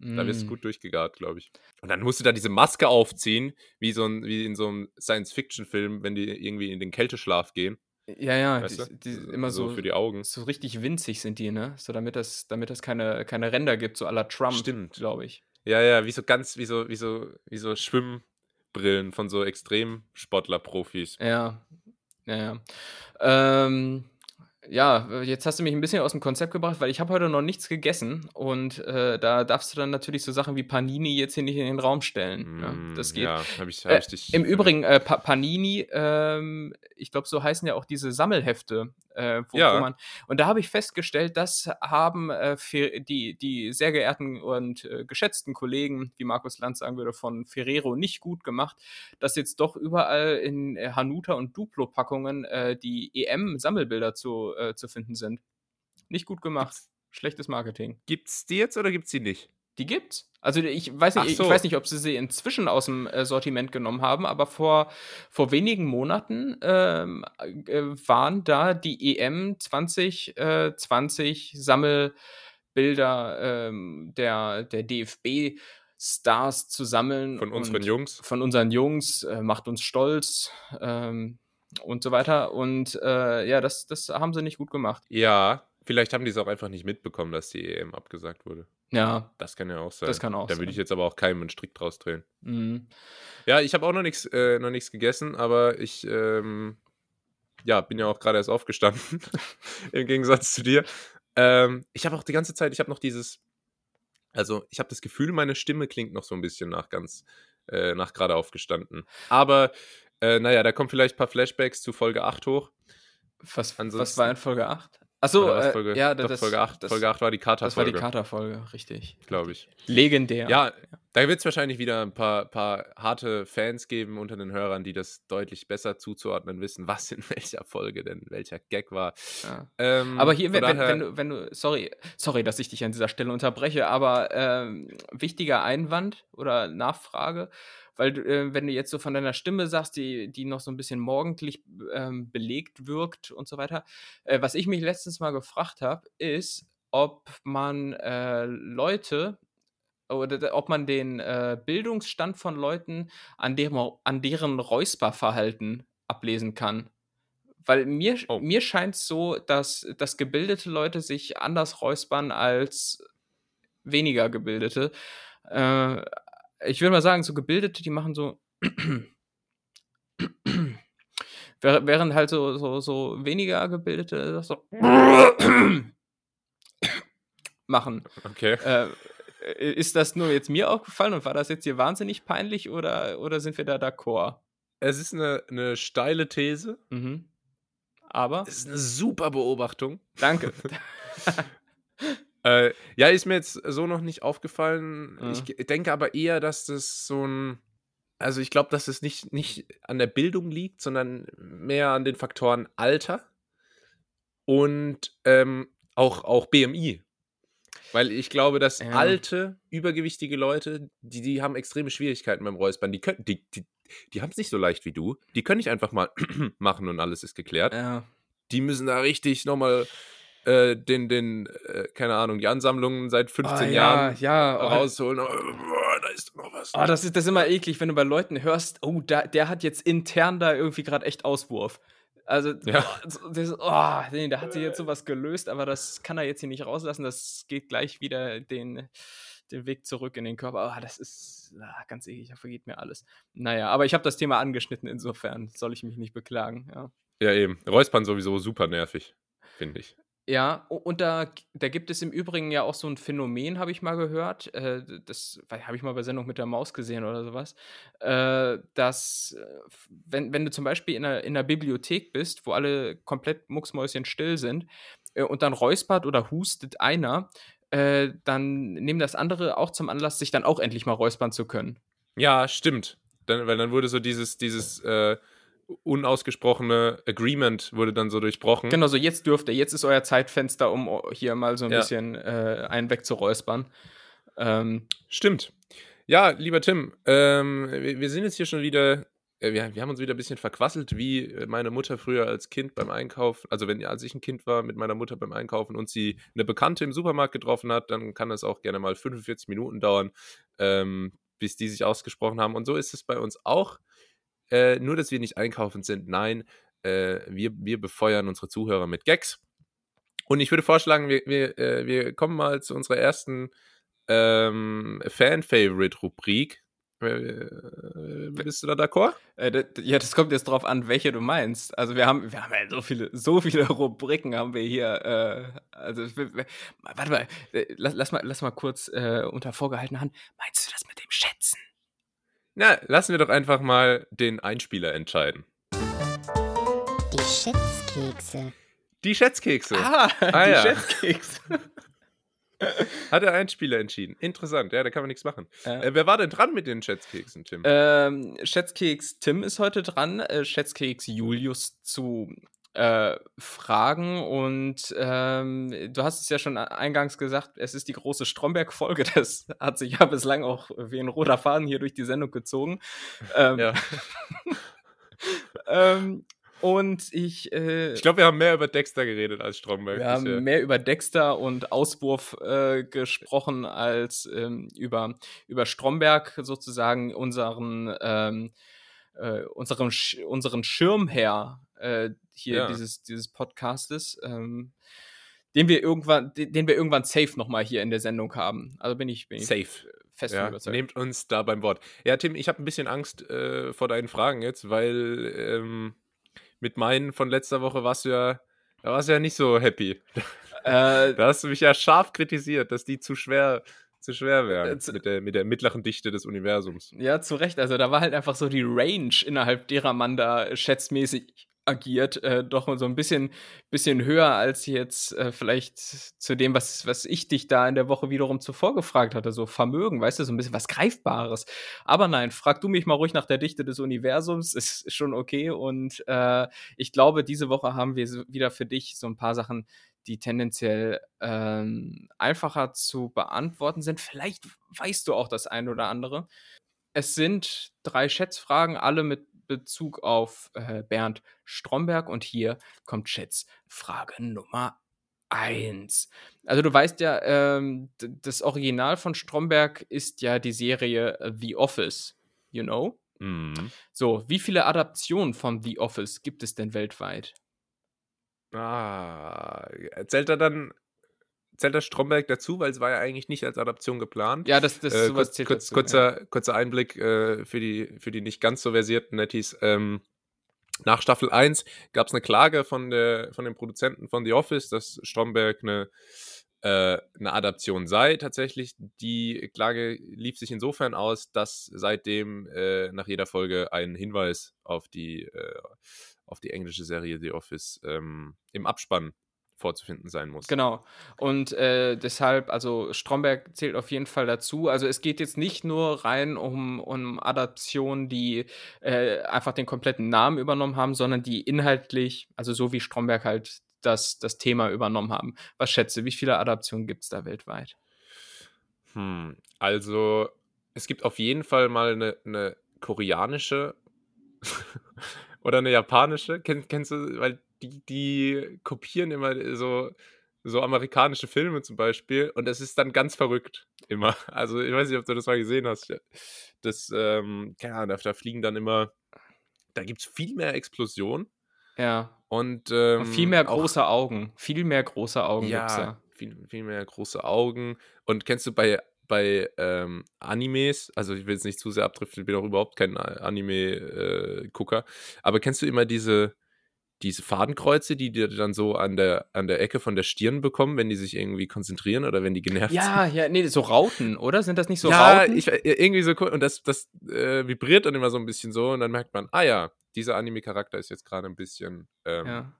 da wirst du Mm. gut durchgegart, glaube ich. Und dann musst du da diese Maske aufziehen, wie, so ein, wie in so einem Science-Fiction-Film, wenn die irgendwie in den Kälteschlaf gehen. Ja, ja, Weißt die, die, immer so, für die Augen. so richtig winzig sind die, ne? So damit das, damit das keine, keine Ränder gibt, so à la Trump, Stimmt. glaube ich. Ja, ja, wie so ganz, wie so, wie so, wie so Schwimmbrillen von so Extremsportler-Profis. Ja, ja, ja. Ähm, ja, jetzt hast du mich ein bisschen aus dem Konzept gebracht, weil ich habe heute noch nichts gegessen und äh, da darfst du dann natürlich so Sachen wie Panini jetzt hier nicht in den Raum stellen. ja, Mm, das geht. Ja, habe ich, hab Äh, ich dich. Im Übrigen, äh, pa Panini, ähm, ich glaube, so heißen ja auch diese Sammelhefte Äh, wo, Ja. wo man, und da habe ich festgestellt, das haben äh, die, die sehr geehrten und äh, geschätzten Kollegen, wie Markus Lanz sagen würde, von Ferrero nicht gut gemacht, dass jetzt doch überall in äh, Hanuta und Duplo-Packungen äh, die EM-Sammelbilder zu, äh, zu finden sind. Nicht gut gemacht. Gibt's- Schlechtes Marketing. Gibt's die jetzt oder gibt's die nicht? Die gibt's. Also ich weiß nicht, so. ich weiß nicht, ob sie sie inzwischen aus dem äh, Sortiment genommen haben, aber vor, vor wenigen Monaten ähm, äh, waren da die EM 2020 Sammelbilder ähm, der, der DFB-Stars zu sammeln. Von unseren Jungs? Von unseren Jungs, äh, macht uns stolz ähm, und so weiter. Und äh, ja, das, das haben sie nicht gut gemacht. Ja, vielleicht haben die es auch einfach nicht mitbekommen, dass die EM abgesagt wurde. Ja, Das kann ja auch sein. Das kann auch Da würde ich jetzt aber auch keinem einen Strick draus drehen. mhm. Ja, ich habe auch noch nichts äh, noch nichts gegessen, aber ich ähm, ja, bin ja auch gerade erst aufgestanden, <laughs> im Gegensatz zu dir. Ähm, ich habe auch die ganze Zeit, ich habe noch dieses, also ich habe das Gefühl, meine Stimme klingt noch so ein bisschen nach ganz, äh, nach gerade aufgestanden. Aber äh, naja, da kommen vielleicht ein paar Flashbacks zu Folge 8 hoch. Was, was war in Folge 8? Achso, äh, Folge, ja, doch, das, Folge 8. das, Folge 8 war die das war die Kater-Folge, Kater-Folge, richtig. glaube ich. Legendär. Ja, da wird es wahrscheinlich wieder ein paar, paar harte Fans geben unter den Hörern, die das deutlich besser zuzuordnen wissen, was in <laughs> welcher Folge denn welcher Gag war. Ja. Ähm, Aber hier, wenn, wenn, wenn, du, wenn du, sorry, sorry, dass ich dich an dieser Stelle unterbreche, aber ähm, wichtiger Einwand oder Nachfrage, weil äh, wenn du jetzt so von deiner Stimme sagst, die, die noch so ein bisschen morgendlich ähm, belegt wirkt und so weiter, äh, was ich mich letztens mal gefragt habe, ist, ob man äh, Leute oder ob man den äh, Bildungsstand von Leuten an deren, an deren Räusperverhalten ablesen kann. Weil mir, Oh. mir scheint es so, dass, dass gebildete Leute sich anders räuspern als weniger gebildete. Äh, ich würde mal sagen, so gebildete, die machen so. <clears throat> Währ- Während halt so, so, so weniger gebildete das so <coughs> machen. Okay. Äh, ist das nur jetzt mir aufgefallen und war das jetzt hier wahnsinnig peinlich oder, oder sind wir da d'accord? Es ist eine, eine steile These. Mhm. Aber, Es ist eine super Beobachtung. danke. <laughs> <laughs> Äh, ja, ist mir jetzt so noch nicht aufgefallen. Ja. Ich denke aber eher, dass das so ein. Also ich glaube, dass es nicht, nicht an der Bildung liegt, sondern mehr an den Faktoren Alter und ähm, auch, auch BMI. Weil ich glaube, dass Ja. alte, übergewichtige Leute, die, die haben extreme Schwierigkeiten beim Räuspern. Die, können, die, die, die haben es nicht so leicht wie du. Die können nicht einfach mal <clears throat> machen und alles ist geklärt ja. die müssen da richtig nochmal äh, den, den, äh, keine Ahnung, die Ansammlungen seit 15 Ah, Jahren ja, ja. Oh, rausholen. Oh, da ist noch was. oh, das, ist, das ist immer eklig, wenn du bei Leuten hörst, oh, da, der hat jetzt intern da irgendwie gerade echt Auswurf. Also, Ja. oh, das, oh, nee, da hat sich jetzt sowas gelöst, aber das kann er jetzt hier nicht rauslassen. Das geht gleich wieder den, den Weg zurück in den Körper. Ah, das ist ah, ganz eklig, da vergeht mir alles. Naja, aber ich habe das Thema angeschnitten, insofern soll ich mich nicht beklagen. Ja. Ja, eben. Räuspern sowieso super nervig, finde ich. Ja, und da, da gibt es im Übrigen ja auch so ein Phänomen, habe ich mal gehört. Äh, das habe ich mal bei Sendung mit der Maus gesehen oder sowas. Äh, dass, äh, wenn, wenn du zum Beispiel in einer, in einer Bibliothek bist, wo alle komplett mucksmäuschenstill sind äh, und dann räuspert oder hustet einer, dann nehmen das andere auch zum Anlass, sich dann auch endlich mal räuspern zu können. Ja, stimmt. Dann, weil dann wurde so dieses, dieses unausgesprochene Agreement wurde dann so durchbrochen. Genau, so jetzt dürft ihr, jetzt ist euer Zeitfenster, um hier mal so ein Ja. bisschen äh, einen wegzuräuspern. Ähm, Stimmt. Ja, lieber Tim, ähm, wir, wir sind jetzt hier schon wieder, äh, wir, wir haben uns wieder ein bisschen verquasselt, wie äh, meine Mutter früher als Kind beim Einkaufen, also wenn als ich ein Kind war mit meiner Mutter beim Einkaufen und sie eine Bekannte im Supermarkt getroffen hat, dann kann das auch gerne mal 45 Minuten dauern, ähm, bis die sich ausgesprochen haben. Und so ist es bei uns auch. Äh, nur, dass wir nicht einkaufen sind, nein, äh, wir, wir befeuern unsere Zuhörer mit Gags. Und ich würde vorschlagen, wir, wir, äh, wir kommen mal zu unserer ersten ähm, Fan-Favorite-Rubrik. Äh, bist du da d'accord? Äh, ja, das kommt jetzt drauf an, welche du meinst. Also wir haben, wir haben ja so viele, so viele <laughs> Rubriken haben wir hier. Äh, also warte mal, äh, lass, lass mal, lass mal kurz äh, unter vorgehaltener Hand. Meinst du das mit dem Schätzen? Na, lassen wir doch einfach mal den Einspieler entscheiden. Die Schätzkekse. Die Schätzkekse. Ah, Ah, die ja. Schätzkekse. <laughs> Hat der Einspieler entschieden. Interessant, ja, da kann man nichts machen. Ja. Äh, wer war denn dran mit den Schätzkeksen, Tim? Ähm, Schätzkeks Tim ist heute dran, äh, Schätzkeks Julius zu äh, fragen. Und ähm, du hast es ja schon eingangs gesagt, es ist die große Stromberg-Folge. <laughs> Das hat sich ja bislang auch wie ein roter Faden hier durch die Sendung gezogen. Ähm, ja. <laughs> ähm, und ich. Äh, Ich glaube, wir haben mehr über Dexter geredet als Stromberg. wir haben mehr über Dexter und Auswurf äh, gesprochen als ähm, über, über Stromberg sozusagen unseren, ähm, äh, unseren, unseren Schirmherr äh, hier Ja. dieses, dieses Podcastes, ähm, den wir irgendwann, den, wir irgendwann safe nochmal hier in der Sendung haben. Also bin ich, bin ich Safe. fest Ja, überzeugt. nehmt uns da beim Wort. Ja, Tim, ich habe ein bisschen Angst äh, vor deinen Fragen jetzt, weil ähm, mit meinen von letzter Woche warst du ja, da warst du ja nicht so happy. <laughs> Äh, Da hast du mich ja scharf kritisiert, dass die zu schwer, zu schwer wären Äh, mit, der, mit der mittleren Dichte des Universums. Ja, zu Recht. Also da war halt einfach so die Range, innerhalb derer man da schätzmäßig agiert, äh, doch so ein bisschen, bisschen höher als jetzt äh, vielleicht zu dem, was, was ich dich da in der Woche wiederum zuvor gefragt hatte. So Vermögen, weißt du, so ein bisschen was Greifbares. Aber nein, frag du mich mal ruhig nach der Dichte des Universums, <laughs> ist schon okay. Und äh, ich glaube, diese Woche haben wir wieder für dich so ein paar Sachen, die tendenziell ähm, einfacher zu beantworten sind. Vielleicht weißt du auch das eine oder andere. Es sind drei Schätzfragen, alle mit Bezug auf äh, Bernd Stromberg. Und hier kommt Schätzfrage Nummer eins. Also du weißt ja, ähm, das Original von Stromberg ist ja die Serie äh, The Office, you know? Mhm. So, wie viele Adaptionen von The Office gibt es denn weltweit? Ah, zählt er dann, zählt der Stromberg dazu, weil es war ja eigentlich nicht als Adaption geplant. Ja, das, das Äh, sowas kurz, zählt kurz, dazu, kurzer, kurzer Einblick äh, für, die, für die nicht ganz so versierten Netties. Ähm, nach Staffel 1 gab es eine Klage von, der, von den Produzenten von The Office, dass Stromberg eine, äh, eine Adaption sei. Tatsächlich, die Klage lief sich insofern aus, dass seitdem äh, nach jeder Folge ein Hinweis auf die, äh, auf die englische Serie The Office ähm, im Abspann vorzufinden sein muss. Genau. Und äh, deshalb, also Stromberg zählt auf jeden Fall dazu. Also es geht jetzt nicht nur rein um, um Adaptionen, die äh, einfach den kompletten Namen übernommen haben, sondern die inhaltlich, also so wie Stromberg halt das, das Thema übernommen haben. Was schätze, wie viele Adaptionen gibt es da weltweit? Hm, also es gibt auf jeden Fall mal eine, eine koreanische <laughs> oder eine japanische. Kenn, kennst du, weil die, die kopieren immer so, so amerikanische Filme zum Beispiel und es ist dann ganz verrückt immer. <laughs> Also ich weiß nicht, ob du das mal gesehen hast. Das, ähm, keine Ahnung, da, fliegen dann immer, da gibt es viel mehr Explosionen Ja. und ähm, Und viel mehr auch- große Augen. Viel mehr große Augen gibt's ja, viel, viel mehr große Augen. Und kennst du bei, bei ähm, Animes, also ich will jetzt nicht zu sehr abdriften, ich bin auch überhaupt kein Anime-Gucker, aber kennst du immer diese, diese Fadenkreuze, die die dann so an der, an der Ecke von der Stirn bekommen, wenn die sich irgendwie konzentrieren oder wenn die genervt Ja, ja, nee, so Rauten, oder? Sind das nicht so sind? Ja, Rauten? ich, äh, irgendwie so cool. Und das, das äh, vibriert dann immer so ein bisschen so und dann merkt man, ah ja, dieser Anime-Charakter ist jetzt gerade ein bisschen, ähm, ja.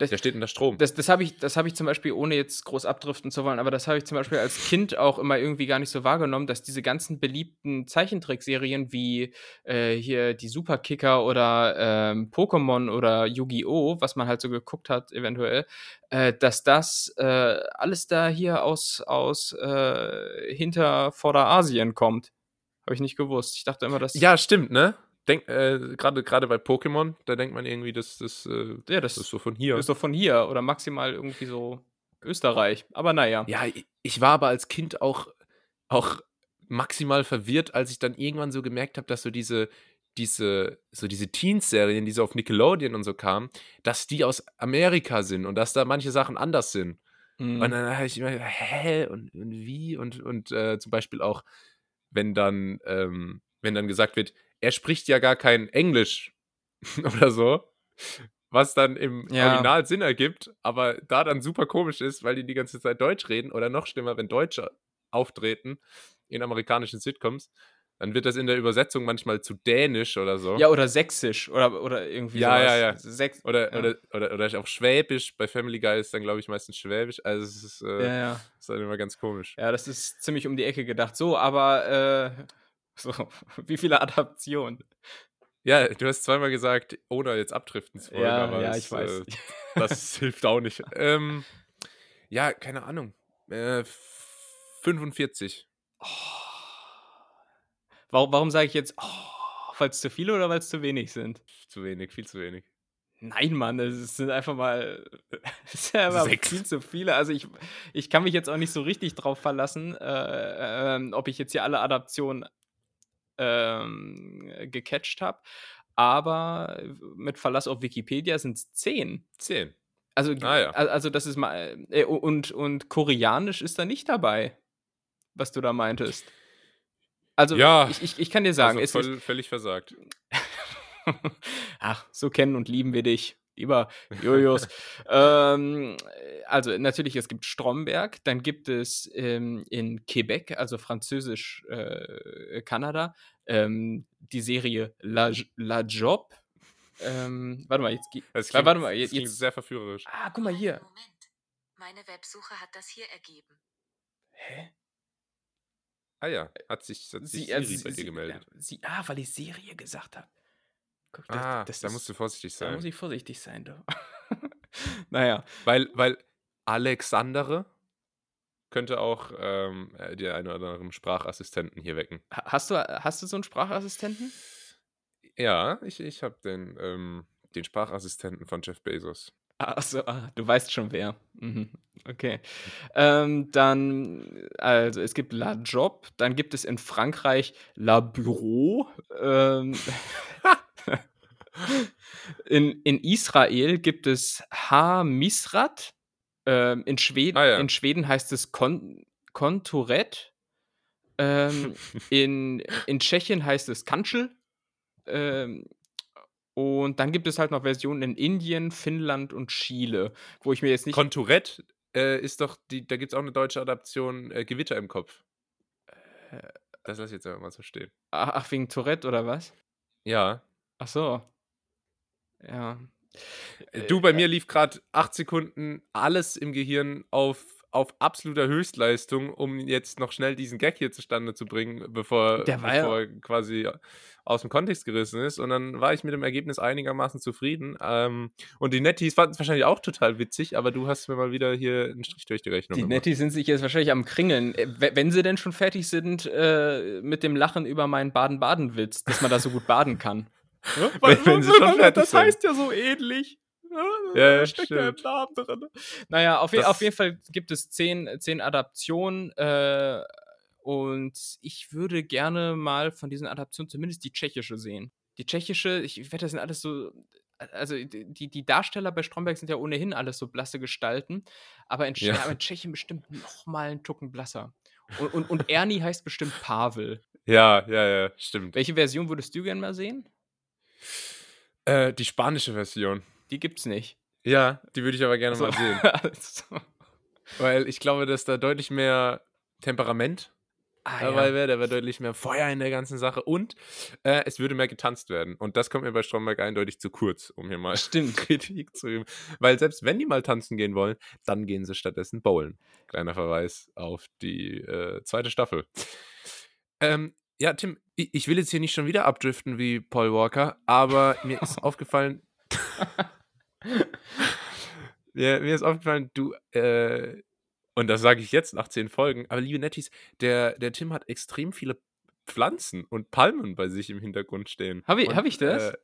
Der steht unter Strom. Das, das habe ich, das hab ich zum Beispiel, ohne jetzt groß abdriften zu wollen, aber das habe ich zum Beispiel als Kind auch immer irgendwie gar nicht so wahrgenommen, dass diese ganzen beliebten Zeichentrickserien wie äh, hier die Superkicker oder ähm, Pokémon oder Yu-Gi-Oh!, was man halt so geguckt hat, eventuell, äh, dass das äh, alles da hier aus, aus äh, hinter Vorderasien kommt. Habe ich nicht gewusst. Ich dachte immer, dass. Ja, stimmt, ne? Denk, äh, gerade gerade bei Pokémon, da denkt man irgendwie, das, das, äh, ja das das ist so von hier. ist doch von hier oder maximal irgendwie so Österreich. Aber naja. Ja, ich- ich war aber als Kind auch, auch maximal verwirrt, als ich dann irgendwann so gemerkt habe, dass so diese, diese, so diese Teens-Serien, die so auf Nickelodeon und so kamen, dass die aus Amerika sind und dass da manche Sachen anders sind. Mhm. Und dann habe ich immer gedacht, hä, und, und wie? Und, und äh, zum Beispiel auch, wenn dann, ähm, wenn dann gesagt wird, er spricht ja gar kein Englisch <laughs> oder so, was dann im Ja. Original Sinn ergibt, aber da dann super komisch ist, weil die die ganze Zeit Deutsch reden oder noch schlimmer, wenn Deutsche auftreten in amerikanischen Sitcoms. Dann wird das in der Übersetzung manchmal zu Dänisch oder so. Ja, oder Sächsisch oder, oder irgendwie Ja, sowas. ja, ja. Sächs Oder, ja. oder, oder, oder auch Schwäbisch. Bei Family Guy ist dann, glaube ich, meistens Schwäbisch. Also es ist, äh, ja, ja. ist dann immer ganz komisch. Ja, das ist ziemlich um die Ecke gedacht. So, aber äh, so, <laughs> wie viele Adaptionen? Ja, du hast zweimal gesagt, ohne jetzt abdriften zu wollen, Ja, aber ja, ich weiß. Äh, <laughs> das hilft auch nicht. Ähm, ja, keine Ahnung. Äh, 45. Warum, warum sage ich jetzt, oh, weil es zu viele oder weil es zu wenig sind? Zu wenig, viel zu wenig. Nein, Mann, es sind einfach mal <laughs> es einfach Sechs. viel zu viele. Also ich, ich kann mich jetzt auch nicht so richtig drauf verlassen, äh, ähm, ob ich jetzt hier alle Adaptionen ähm, gecatcht habe. Aber mit Verlass auf Wikipedia sind es zehn. 10. Also, Ah, ja. al- also das ist mal. Äh, und, und Koreanisch ist da nicht dabei, was du da meintest. Also, Ja, ich, ich, ich kann dir sagen, also es voll, völlig versagt. ist. <laughs> Ach, so kennen und lieben wir dich, lieber Julius. <laughs> ähm, also, natürlich, es gibt Stromberg, dann gibt es ähm, in Quebec, also französisch äh, Kanada, ähm, die Serie La, La Job. Ähm, warte mal, jetzt. Das Warte klingt, mal, das jetzt- klingt jetzt- sehr verführerisch. Ah, guck mal hier. Moment. Meine Websuche hat das hier ergeben. Hä? Ah ja, hat sich, hat sich Sie, Siri also bei dir sie, gemeldet. sie, ah, weil ich Serie gesagt habe. Guck, das, ah, das da ist- musst du vorsichtig Da sein. muss ich vorsichtig sein, du. <laughs> naja. Weil, weil Alexandere könnte auch ähm, äh, die einen oder anderen Sprachassistenten hier wecken. Ha- Hast du, hast du so einen Sprachassistenten? Ja, ich, ich habe den, ähm, den Sprachassistenten von Jeff Bezos. Ach so, ah, du weißt schon wer. Mhm. Okay. Ähm, dann, also es gibt La Job, dann gibt es in Frankreich La Bureau. Ähm, <laughs> <laughs> in, in Israel gibt es Ha Misrat. Ähm, in, Schweden, Ah, ja. in Schweden heißt es Kon Kontoret. Ähm, <laughs> in, in Tschechien heißt es Kanschel. Ähm, und dann gibt es halt noch Versionen in Indien, Finnland und Chile, wo ich mir jetzt nicht. Kontourette äh, ist doch, die, da gibt es auch eine deutsche Adaption, äh, Gewitter im Kopf. Äh, Das lass ich jetzt einfach mal so stehen. ach, ach, wegen Tourette oder was? Ja. Ach so. Ja. Äh, Du, bei mir lief gerade acht Sekunden alles im Gehirn auf, auf absoluter Höchstleistung, um jetzt noch schnell diesen Gag hier zustande zu bringen, bevor, ja- bevor er quasi aus dem Kontext gerissen ist. Und dann war ich mit dem Ergebnis einigermaßen zufrieden. Ähm, und die Netties fanden es wahrscheinlich auch total witzig, aber du hast mir mal wieder hier einen Strich durch die Rechnung Die gemacht. Nettis sind sich jetzt wahrscheinlich am Kringeln. Äh, we- Wenn sie denn schon fertig sind äh, mit dem Lachen über meinen Baden-Baden-Witz, dass man da so gut baden kann. Ja? Wenn- wenn sie schon fertig das sind. heißt ja so ähnlich. Ja, das steckt ja im. Namen drin. Naja, auf, je auf jeden Fall gibt es zehn, zehn Adaptionen. Äh, und ich würde gerne mal von diesen Adaptionen zumindest die tschechische sehen. Die tschechische, ich wette, das sind alles so. Also die, die Darsteller bei Stromberg sind ja ohnehin alles so blasse Gestalten, aber in, Ja. aber in Tschechien bestimmt noch mal einen Tucken blasser. Und, und, und Ernie heißt bestimmt Pavel. Ja, ja, ja, stimmt. Welche Version würdest du gerne mal sehen? Äh, die spanische Version. Die gibt's nicht. Ja, die würde ich aber gerne So. mal sehen. <laughs> Also, Weil ich glaube, dass da deutlich mehr Temperament ah, dabei ja. wäre, da wäre deutlich mehr Feuer in der ganzen Sache und äh, es würde mehr getanzt werden. Und das kommt mir bei Stromberg eindeutig zu kurz, um hier mal <laughs> Stimmt. Kritik zu üben. Weil selbst wenn die mal tanzen gehen wollen, dann gehen sie stattdessen bowlen. Kleiner Verweis auf die äh, zweite Staffel. Ähm, ja, Tim, ich, will jetzt hier nicht schon wieder abdriften wie Paul Walker, aber mir ist <laughs> aufgefallen, <laughs> mir, mir ist aufgefallen, du, äh, und das sage ich jetzt nach zehn Folgen, aber liebe Nettis, der, der Tim hat extrem viele Pflanzen und Palmen bei sich im Hintergrund stehen. Hab ich- Und, hab ich das? Äh,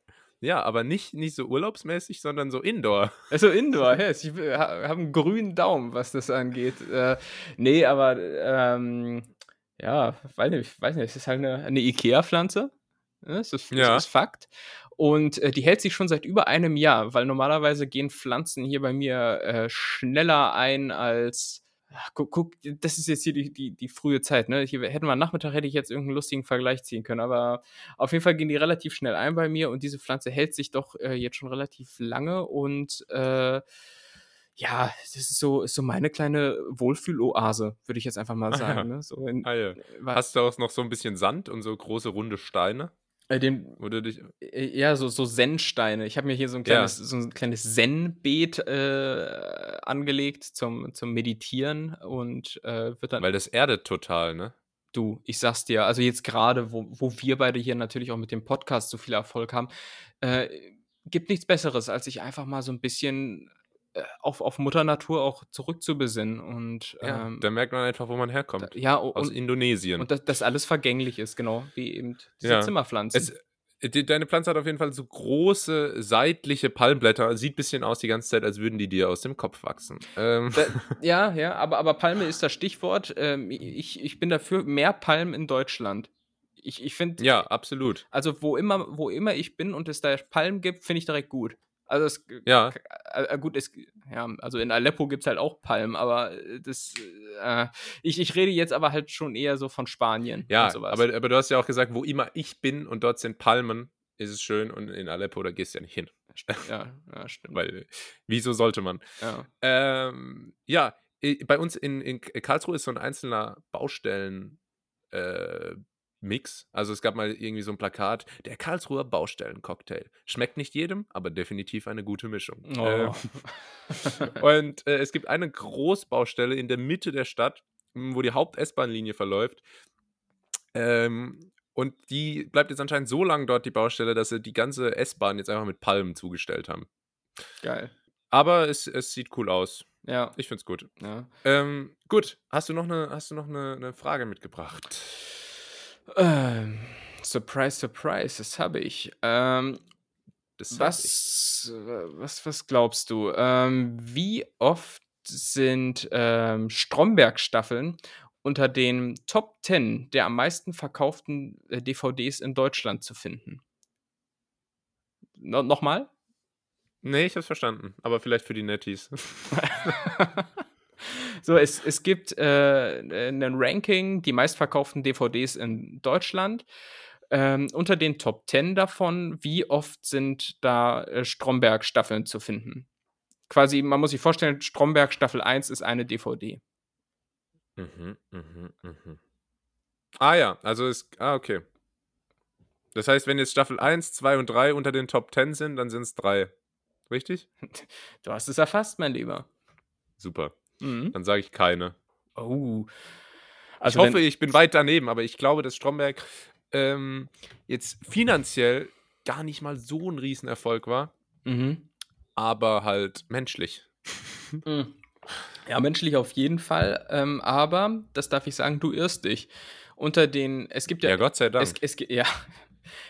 ja, aber nicht, nicht so urlaubsmäßig, sondern so indoor. Also Indoor, <laughs> yes. ich habe einen grünen Daumen, was das angeht. Äh, nee, aber ähm, ja, weiß nicht, weiß nicht, es ist halt eine, eine Ikea-Pflanze. Ne? Das, ist, Ja. das ist Fakt. Und äh, die hält sich schon seit über einem Jahr, weil normalerweise gehen Pflanzen hier bei mir äh, schneller ein als. Ach, guck, guck, das ist jetzt hier die, die, die frühe Zeit, ne? Hier hätten wir am Nachmittag hätte ich jetzt irgendeinen lustigen Vergleich ziehen können, aber auf jeden Fall gehen die relativ schnell ein bei mir und diese Pflanze hält sich doch äh, jetzt schon relativ lange und äh, ja, das ist so, ist so meine kleine Wohlfühloase, würde ich jetzt einfach mal Ah, sagen. ja. Ne? So in, Ah, ja. wa- Hast du auch noch so ein bisschen Sand und so große runde Steine? äh, den, du dich. äh, ja, so, so Zen-Steine. Ich habe mir hier so ein Ja. kleines, so ein kleines Zen-Beet äh, angelegt zum, zum Meditieren und äh, wird dann Weil das erdet total, ne? Du, ich sag's dir, also jetzt gerade, wo, wo wir beide hier natürlich auch mit dem Podcast so viel Erfolg haben, äh, gibt nichts Besseres, als sich einfach mal so ein bisschen äh, auf, auf Mutter Natur auch zurückzubesinnen und Ja. ähm, da merkt man einfach, wo man herkommt. da, ja, o- Aus und, Indonesien. und dass das alles vergänglich ist, genau, wie eben diese Ja. Zimmerpflanzen. Es, die, deine Pflanze hat auf jeden Fall so große seitliche Palmblätter. Sieht ein bisschen aus die ganze Zeit, als würden die dir aus dem Kopf wachsen. Ähm, Da, <laughs> ja, ja, aber, aber Palme ist das Stichwort. Ähm, ich, ich bin dafür mehr Palmen in Deutschland. Ich, ich finde, ja, absolut. Also wo immer, wo immer ich bin und es da Palmen gibt, finde ich direkt gut. Also es, Ja. äh, äh, gut, es, ja, also in Aleppo gibt es halt auch Palmen, aber äh, das, äh, ich, ich rede jetzt aber halt schon eher so von Spanien Ja, und sowas. aber, aber du hast ja auch gesagt, wo immer ich bin und dort sind Palmen, ist es schön und in Aleppo, da gehst du ja nicht hin. ja, ja, <laughs> stimmt. Weil, wieso sollte man? ja. Ähm, ja, bei uns in, in Karlsruhe ist so ein einzelner Baustellen äh, Mix. Also es gab mal irgendwie so ein Plakat, der Karlsruher Baustellen-Cocktail. Schmeckt nicht jedem, aber definitiv eine gute Mischung. Oh. Ähm, <laughs> <laughs> und äh, es gibt eine Großbaustelle in der Mitte der Stadt, m, wo die Haupt-S-Bahn-Linie verläuft. Ähm, und die bleibt jetzt anscheinend so lange dort, die Baustelle, dass sie die ganze S-Bahn jetzt einfach mit Palmen zugestellt haben. Geil. Aber es, es sieht cool aus. Ja, Ich find's gut. ja. Ähm, gut, hast du noch eine, hast du noch eine, eine Frage mitgebracht? Ähm, surprise, surprise, das habe ich. Ähm, Das hab ich. Was, was, was glaubst du? Ähm, wie oft sind ähm, Stromberg-Staffeln unter den Top 10 der am meisten verkauften äh, DVDs in Deutschland zu finden? No Nochmal? Nee, ich hab's verstanden. Aber vielleicht für die Netties. <laughs> <laughs> so, es, es gibt äh, ein Ranking, die meistverkauften DVDs in Deutschland. Ähm, unter den Top 10 davon, wie oft sind da äh, Stromberg-Staffeln zu finden? Quasi, man muss sich vorstellen, Stromberg Staffel 1 ist eine DVD. mhm, mhm, mhm. Ah ja, also ist. Ah, okay. Das heißt, wenn jetzt Staffel 1, 2 und 3 unter den Top 10 sind, dann sind es drei. Richtig? <laughs> Du hast es erfasst, mein Lieber. Super. Mhm. Dann sage ich keine. Oh. ich Also hoffe, wenn- ich bin weit daneben, aber ich glaube, dass Stromberg ähm, jetzt finanziell gar nicht mal so ein Riesenerfolg war, Mhm. aber halt menschlich. Mhm. Ja, menschlich auf jeden Fall. Ähm, aber, das darf ich sagen, du irrst dich. Unter den, es gibt ja, Ja, Gott sei Dank. es, es, ja,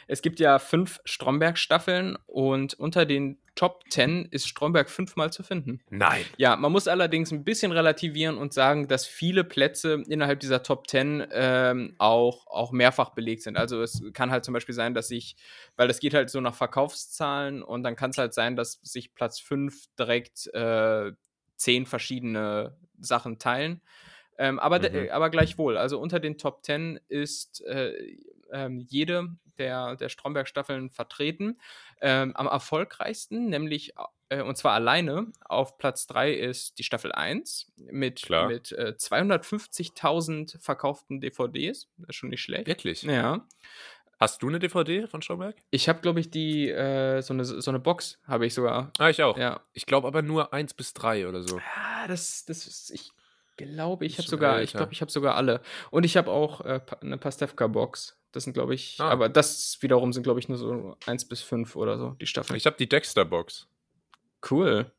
es gibt ja fünf Stromberg-Staffeln und unter den Top 10 ist Stromberg fünfmal zu finden. Nein. Ja, man muss allerdings ein bisschen relativieren und sagen, dass viele Plätze innerhalb dieser Top 10 ähm, auch, auch mehrfach belegt sind. Also es kann halt zum Beispiel sein, dass sich, weil das geht halt so nach Verkaufszahlen und dann kann es halt sein, dass sich Platz 5 direkt äh, zehn verschiedene Sachen teilen. Ähm, aber, Mhm. aber gleichwohl, also unter den Top 10 ist äh, ähm, jede der, der Stromberg-Staffeln vertreten. Ähm, am erfolgreichsten, nämlich äh, und zwar alleine auf Platz 3 ist die Staffel 1 mit, Klar. mit äh, 250.000 verkauften DVDs. Das ist schon nicht schlecht. Wirklich? Ja. Hast du eine DVD von Stromberg? Ich habe, glaube ich, die, äh, so, eine, so eine Box habe ich sogar. Ah, ich auch. Ja. Ich glaube aber nur 1 bis 3 oder so. Ah, das, das ist, ich glaube, ich habe sogar, ich glaube, ich habe sogar alle. Und ich habe auch äh, eine Pastewka-Box. Das sind, glaube ich, Ah. aber das wiederum sind, glaube ich, nur so 1 bis 5 oder so, die Staffeln. Ich habe die Dexter-Box. Cool.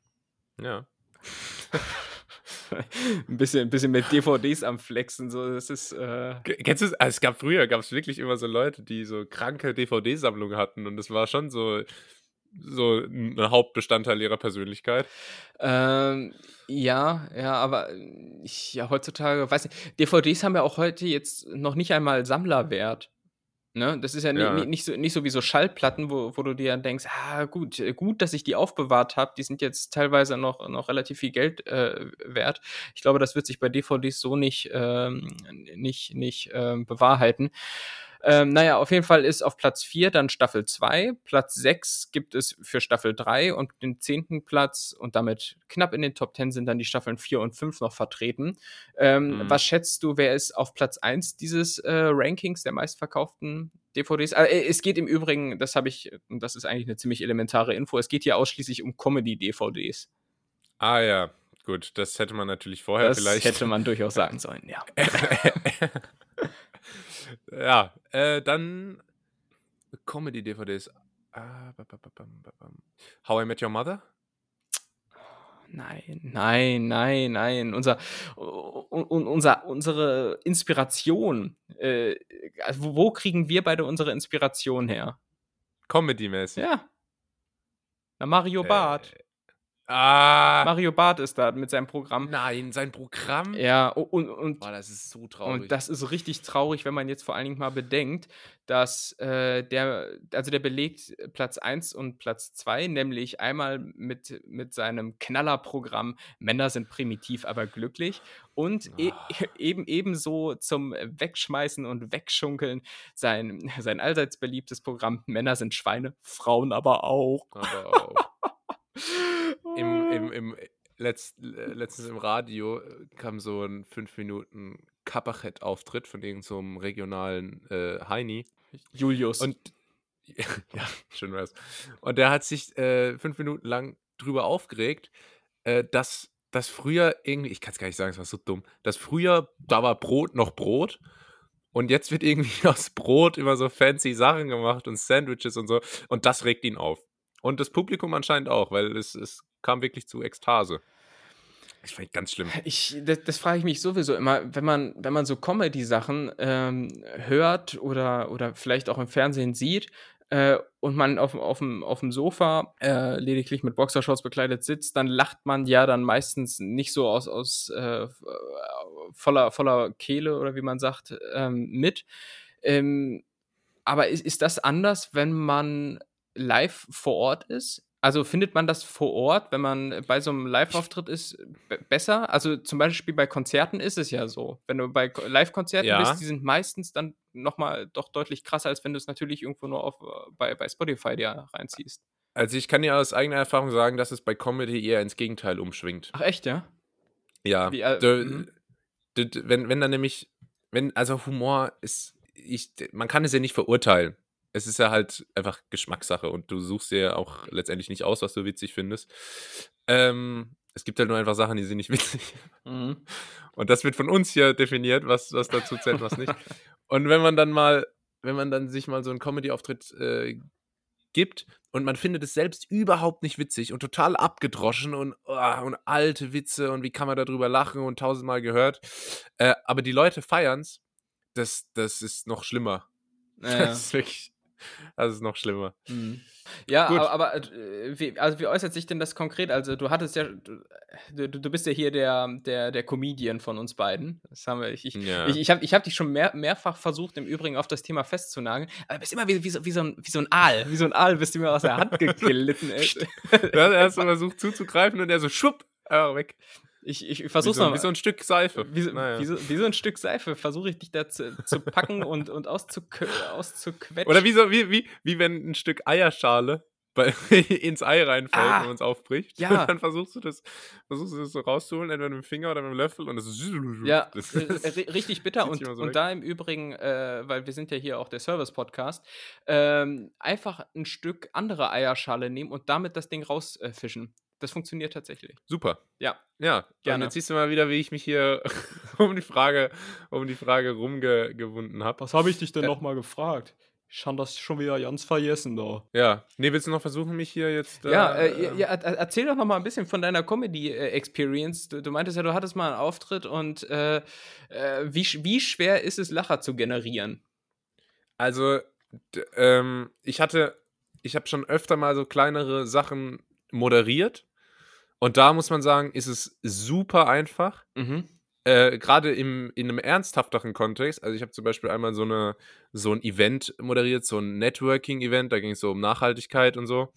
Ja. <laughs> ein, bisschen, ein bisschen mit DVDs am Flexen, so, das ist, äh, Kennst du es? Also es gab früher, gab es wirklich immer so Leute, die so kranke DVD-Sammlungen hatten und das war schon so, so ein Hauptbestandteil ihrer Persönlichkeit. Ähm, ja, ja, aber äh, ich, ja, heutzutage, weiß nicht, DVDs haben ja auch heute jetzt noch nicht einmal Sammlerwert. Ne? Das ist ja, Ja. ni- nicht, so, nicht so wie so Schallplatten, wo, wo du dir dann denkst, ah, gut, äh, gut, dass ich die aufbewahrt habe, die sind jetzt teilweise noch, noch relativ viel Geld äh, wert. Ich glaube, das wird sich bei DVDs so nicht, ähm, nicht, nicht ähm, bewahrheiten. Ähm, naja, auf jeden Fall ist auf Platz 4 dann Staffel 2. Platz 6 gibt es für Staffel 3 und den zehnten Platz und damit knapp in den Top 10 sind dann die Staffeln 4 und 5 noch vertreten. Ähm, Mhm. Was schätzt du, wer ist auf Platz 1 dieses äh, Rankings der meistverkauften DVDs? Äh, es geht im Übrigen, das habe ich, und das ist eigentlich eine ziemlich elementare Info, es geht hier ausschließlich um Comedy-DVDs. Ah ja, gut, das hätte man natürlich vorher das vielleicht. hätte man durchaus <laughs> sagen sollen, ja. <laughs> ja, äh, dann Comedy-DVDs. Ah, ba, ba, ba. How I Met Your Mother? Nein, nein, nein, nein. Unser, un, un, unser, unsere Inspiration, äh, also wo, kriegen wir beide unsere Inspiration her? Comedy-mäßig. Ja. Na, Mario Barth. Äh, ah! Mario Barth ist da mit seinem Programm. Nein, sein Programm? Ja, und, und, Boah, das ist so traurig. und das ist richtig traurig, wenn man jetzt vor allen Dingen mal bedenkt, dass äh, der, also der belegt Platz 1 und Platz 2, nämlich einmal mit, mit seinem Knallerprogramm Männer sind primitiv, aber glücklich und e Ah. eben ebenso zum Wegschmeißen und Wegschunkeln sein, sein allseits beliebtes Programm Männer sind Schweine, Frauen aber auch. Aber auch. <laughs> Im, im, im letzt, äh, letztens im Radio äh, kam so ein 5 Minuten Kapachett-Auftritt von irgendeinem so einem regionalen äh, Heini. Julius. Und <laughs> ja, schön wär's. Und der hat sich äh, fünf Minuten lang drüber aufgeregt, äh, dass das früher irgendwie, ich kann es gar nicht sagen, es war so dumm, dass früher, da war Brot noch Brot und jetzt wird irgendwie <laughs> aus Brot immer so fancy Sachen gemacht und Sandwiches und so und das regt ihn auf. Und das Publikum anscheinend auch, weil es, es kam wirklich zu Ekstase. Das fand ich ganz schlimm. Ich, das, das frage ich mich sowieso immer, wenn man, wenn man so Comedy-Sachen ähm, hört oder, oder vielleicht auch im Fernsehen sieht äh, und man auf, auf, dem, auf dem Sofa äh, lediglich mit Boxershorts bekleidet sitzt, dann lacht man ja dann meistens nicht so aus, aus äh, voller, voller Kehle oder wie man sagt, ähm, mit. Ähm, aber ist, ist das anders, wenn man live vor Ort ist? Also findet man das vor Ort, wenn man bei so einem Live-Auftritt ist, be- besser? Also zum Beispiel bei Konzerten ist es ja so. Wenn du bei Ko- Live-Konzerten Ja. bist, die sind meistens dann nochmal doch deutlich krasser, als wenn du es natürlich irgendwo nur auf, bei, bei Spotify dir reinziehst. Also ich kann dir aus eigener Erfahrung sagen, dass es bei Comedy eher ins Gegenteil umschwingt. Ach echt, ja? Ja, Wie, äh, mhm. wenn, wenn dann nämlich, wenn, also Humor ist, ich, man kann es ja nicht verurteilen. Es ist ja halt einfach Geschmackssache und du suchst dir ja auch letztendlich nicht aus, was du witzig findest. Ähm, es gibt halt nur einfach Sachen, die sind nicht <laughs> witzig. Mhm. Und das wird von uns hier definiert, was, was dazu zählt, was nicht. <laughs> Und wenn man dann mal, wenn man dann sich mal so einen Comedy-Auftritt äh, gibt und man findet es selbst überhaupt nicht witzig und total abgedroschen und, oh, und alte Witze und wie kann man darüber lachen und tausendmal gehört. Äh, aber die Leute feiern's, das, das ist noch schlimmer. Naja. Das ist wirklich, <laughs> das ist noch schlimmer. Mhm. Ja, Gut. aber, aber äh, wie, also wie äußert sich denn das konkret? Also du hattest ja, du, du, du bist ja hier der, der, der Comedian von uns beiden. Das haben wir, ich, ich, Ja. ich, ich habe ich hab dich schon mehr, mehrfach versucht, im Übrigen auf das Thema festzunageln, aber du bist immer wie, wie, so, wie, so ein, wie so ein Aal. Wie so ein Aal bist du mir aus der Hand <laughs> geglitten. ey. Er hat erst versucht zuzugreifen und er so schwupp, einfach weg. Ich, ich Wie versuch's so, noch wie so ein Stück Seife. wie, so, Naja. wie, so, wie so ein Stück Seife versuche ich dich da zu, zu packen <laughs> und, und auszuk auszuquetschen. Oder wie, so, wie, wie, wie wenn ein Stück Eierschale bei, <laughs> ins Ei reinfällt Ah, und es aufbricht. ja. Und <laughs> dann versuchst du das, versuchst du das so rauszuholen, entweder mit dem Finger oder mit dem Löffel und das ist. Ja, das äh, äh, richtig bitter. Und, so und da im Übrigen, äh, weil wir sind ja hier auch der Service-Podcast, ähm, einfach ein Stück andere Eierschale nehmen und damit das Ding rausfischen. Das funktioniert tatsächlich. Super. Ja. Ja, und Gerne. jetzt siehst du mal wieder, wie ich mich hier <laughs> um die Frage, um die Frage rumgewunden habe. Was habe ich dich denn Äh, nochmal gefragt? Ich habe das schon wieder ganz vergessen da. Ja. Nee, willst du noch versuchen, mich hier jetzt. Ja, äh, äh, ja, er- erzähl doch noch mal ein bisschen von deiner Comedy-Experience. Du, du meintest ja, du hattest mal einen Auftritt und äh, äh, wie, wie schwer ist es, Lacher zu generieren? Also, d- ähm, ich hatte, ich habe schon öfter mal so kleinere Sachen moderiert. Und da muss man sagen, ist es super einfach. Mhm. Äh, Gerade in einem ernsthafteren Kontext. Also, ich habe zum Beispiel einmal so, eine, so ein Event moderiert, so ein Networking-Event. Da ging es so um Nachhaltigkeit und so.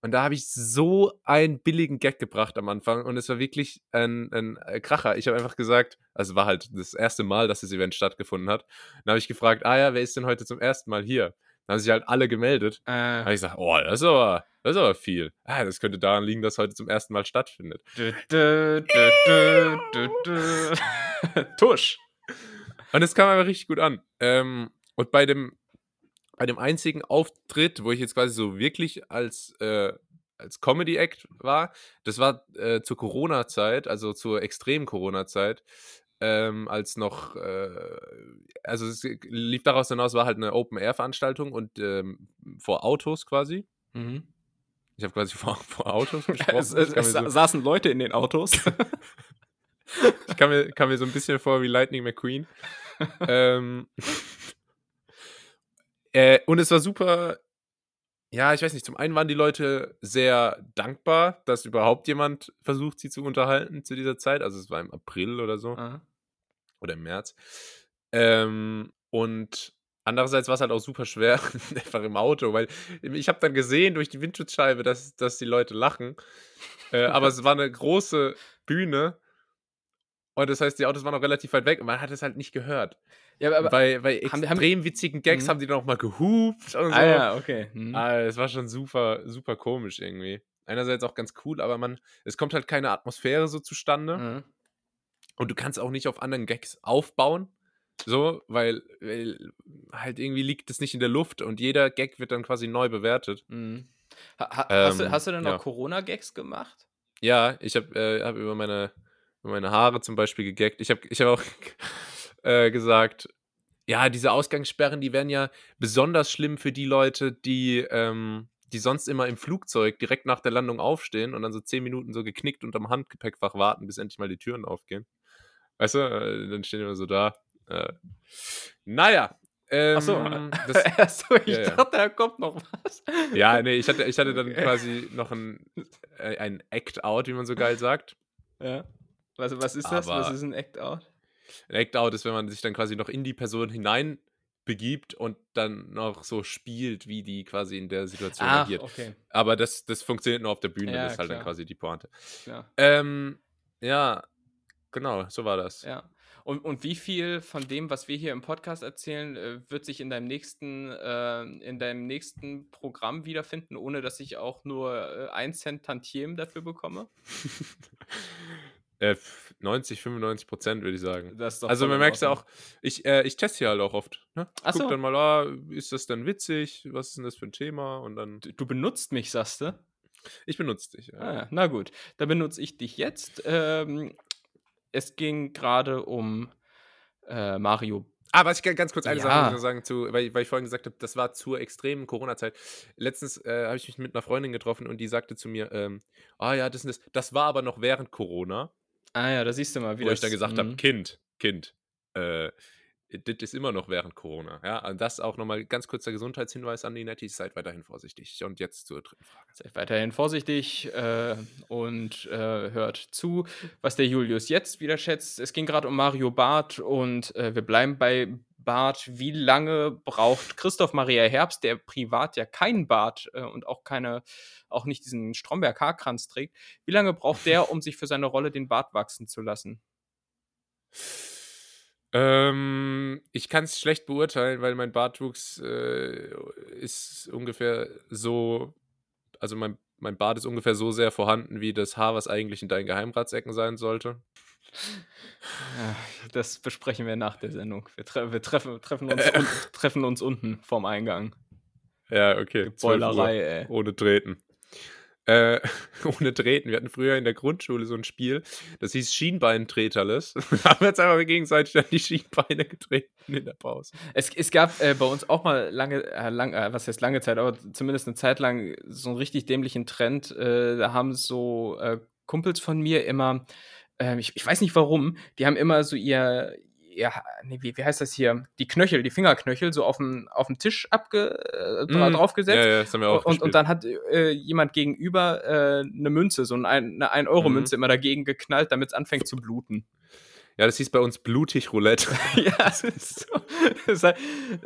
Und da habe ich so einen billigen Gag gebracht am Anfang und es war wirklich ein, ein äh, Kracher. Ich habe einfach gesagt, also war halt das erste Mal, dass das Event stattgefunden hat. Dann habe ich gefragt, ah ja, wer ist denn heute zum ersten Mal hier? Dann haben sich halt alle gemeldet. Äh, Da habe ich gesagt, oh, das ist aber, das ist aber viel. Ah, das könnte daran liegen, dass heute zum ersten Mal stattfindet. dü, dü, dü. Tusch. Und es kam aber richtig gut an. Ähm, und bei dem, bei dem einzigen Auftritt, wo ich jetzt quasi so wirklich als, äh, als Comedy-Act war, das war äh, zur Corona-Zeit, also zur extremen Corona-Zeit, ähm, als noch, äh, also es lief daraus hinaus, war halt eine Open-Air-Veranstaltung und ähm, vor Autos quasi. Mhm. Ich habe quasi vor, vor Autos <laughs> gesprochen. Es, es, es so- saßen Leute in den Autos. <laughs> <laughs> Ich kam mir, kam mir so ein bisschen vor wie Lightning McQueen. ähm, äh, und es war super. Ja, ich weiß nicht. Zum einen waren die Leute sehr dankbar, dass überhaupt jemand versucht, sie zu unterhalten zu dieser Zeit. Also es war im April oder so. Ah. Oder im März. Ähm, und andererseits war es halt auch super schwer, <laughs> einfach im Auto, weil ich habe dann gesehen durch die Windschutzscheibe, dass, dass die Leute lachen. Äh, <laughs> aber es war eine große Bühne. Und das heißt, die Autos waren auch relativ weit weg und man hat es halt nicht gehört. Ja, aber, bei bei haben- extrem haben- witzigen Gags Mhm. haben die dann auch mal gehupt und so. ah ja, okay. Mhm. Ah, es war schon super, super komisch irgendwie. Einerseits auch ganz cool, aber man, es kommt halt keine Atmosphäre so zustande. Mhm. Und du kannst auch nicht auf anderen Gags aufbauen. So, weil, weil halt irgendwie liegt es nicht in der Luft und jeder Gag wird dann quasi neu bewertet. Mhm. Ha, ha, hast, du, Ähm, hast du denn noch ja. Corona-Gags gemacht? Ja, ich habe äh, hab über, meine, über meine Haare zum Beispiel gegaggt. Ich habe ich hab auch <laughs> äh, gesagt, ja, diese Ausgangssperren, die wären ja besonders schlimm für die Leute, die, ähm, die sonst immer im Flugzeug direkt nach der Landung aufstehen und dann so zehn Minuten so geknickt unterm Handgepäckfach warten, bis endlich mal die Türen aufgehen. Weißt du, äh, dann stehen immer so da. Äh, naja. Ähm, Achso, <laughs> das, Achso ich ja, ja. dachte, da kommt noch was. ja, nee, ich hatte, ich hatte dann quasi noch ein, äh, ein Act-Out, wie man so geil sagt. Ja. Was, was ist das? Was Aber- ist ein Act-Out? Ein Act-Out ist, wenn man sich dann quasi noch in die Person hinein begibt und dann noch so spielt, wie die quasi in der Situation Ah, agiert. okay. Aber das, das funktioniert nur auf der Bühne, Ja, das ist halt klar. dann quasi die Pointe. Ja. Ähm, ja, genau, so war das. ja. Und, und wie viel von dem, was wir hier im Podcast erzählen, äh, wird sich in deinem nächsten, äh, in deinem nächsten Programm wiederfinden, ohne dass ich auch nur äh, 1 Cent Tantiem dafür bekomme? <laughs> Äh, 90, 95 Prozent würde ich sagen. Das ist doch Also man merkt ja Ordnung. auch, ich, äh, ich teste hier halt auch oft. Ne? Ach Guck so. dann mal, ah, ist das denn witzig? Was ist denn das für ein Thema? Und dann, Du benutzt mich, sagst du? ich benutze dich. Ja. Ah, ja. na gut, da benutze ich dich jetzt. Ähm, es ging gerade um äh, Mario. Ah, was ich ga- ganz kurz eine Ja. Sache noch sagen, zu, weil, ich- weil ich vorhin gesagt habe, das war zur extremen Corona-Zeit. Letztens äh, habe ich mich mit einer Freundin getroffen und die sagte zu mir, ähm, ah ja, das, das, das war aber noch während Corona, Ah ja, da siehst du mal, wie wo das, ich dann gesagt habe, mhm. Kind, Kind, äh, das ist immer noch während Corona. Ja, und das auch nochmal ganz kurzer Gesundheitshinweis an die Nettis, seid weiterhin vorsichtig. Und jetzt zur dritten Frage. Seid weiterhin vorsichtig äh, und äh, hört zu, was der Julius jetzt wieder schätzt. Es ging gerade um Mario Barth und äh, wir bleiben bei Barth. Wie lange braucht Christoph Maria Herbst, der privat ja keinen Bart äh, und auch keine, auch nicht diesen Stromberg-Haarkranz trägt, wie lange braucht der, um sich für seine Rolle den Bart wachsen zu lassen? Ähm, ich kann es schlecht beurteilen, weil mein Bartwuchs äh, ist ungefähr so, also mein, mein Bart ist ungefähr so sehr vorhanden wie das Haar, was eigentlich in deinen Geheimratsecken sein sollte. Ja, Das besprechen wir nach der Sendung. Wir, tre wir treffen, treffen, uns un treffen uns unten vorm Eingang. Ja, okay. 12 Uhr. Beulerei, ey. Ohne Treten. Äh, <laughs> ohne Treten. Wir hatten früher in der Grundschule so ein Spiel, das hieß Schienbeintreterles. <laughs> Wir haben jetzt einfach gegenseitig an die Schienbeine getreten in der Pause. Es, es gab äh, bei uns auch mal lange, äh, lang, äh, was heißt lange Zeit, aber zumindest eine Zeit lang so einen richtig dämlichen Trend. Äh, da haben so äh, Kumpels von mir immer, ich, ich weiß nicht warum, die haben immer so ihr, ihr nee, wie, wie heißt das hier, die Knöchel, die Fingerknöchel so auf dem auf dem Tisch abge, äh, Mm, draufgesetzt. Ja, ja, das haben wir auch Und, und dann hat äh, jemand gegenüber äh, eine Münze, so ein, eine 1-Euro-Münze Mhm. immer dagegen geknallt, damit es anfängt zu bluten. Ja, das hieß bei uns blutig Roulette. <laughs> ja, es ist so. Es hat,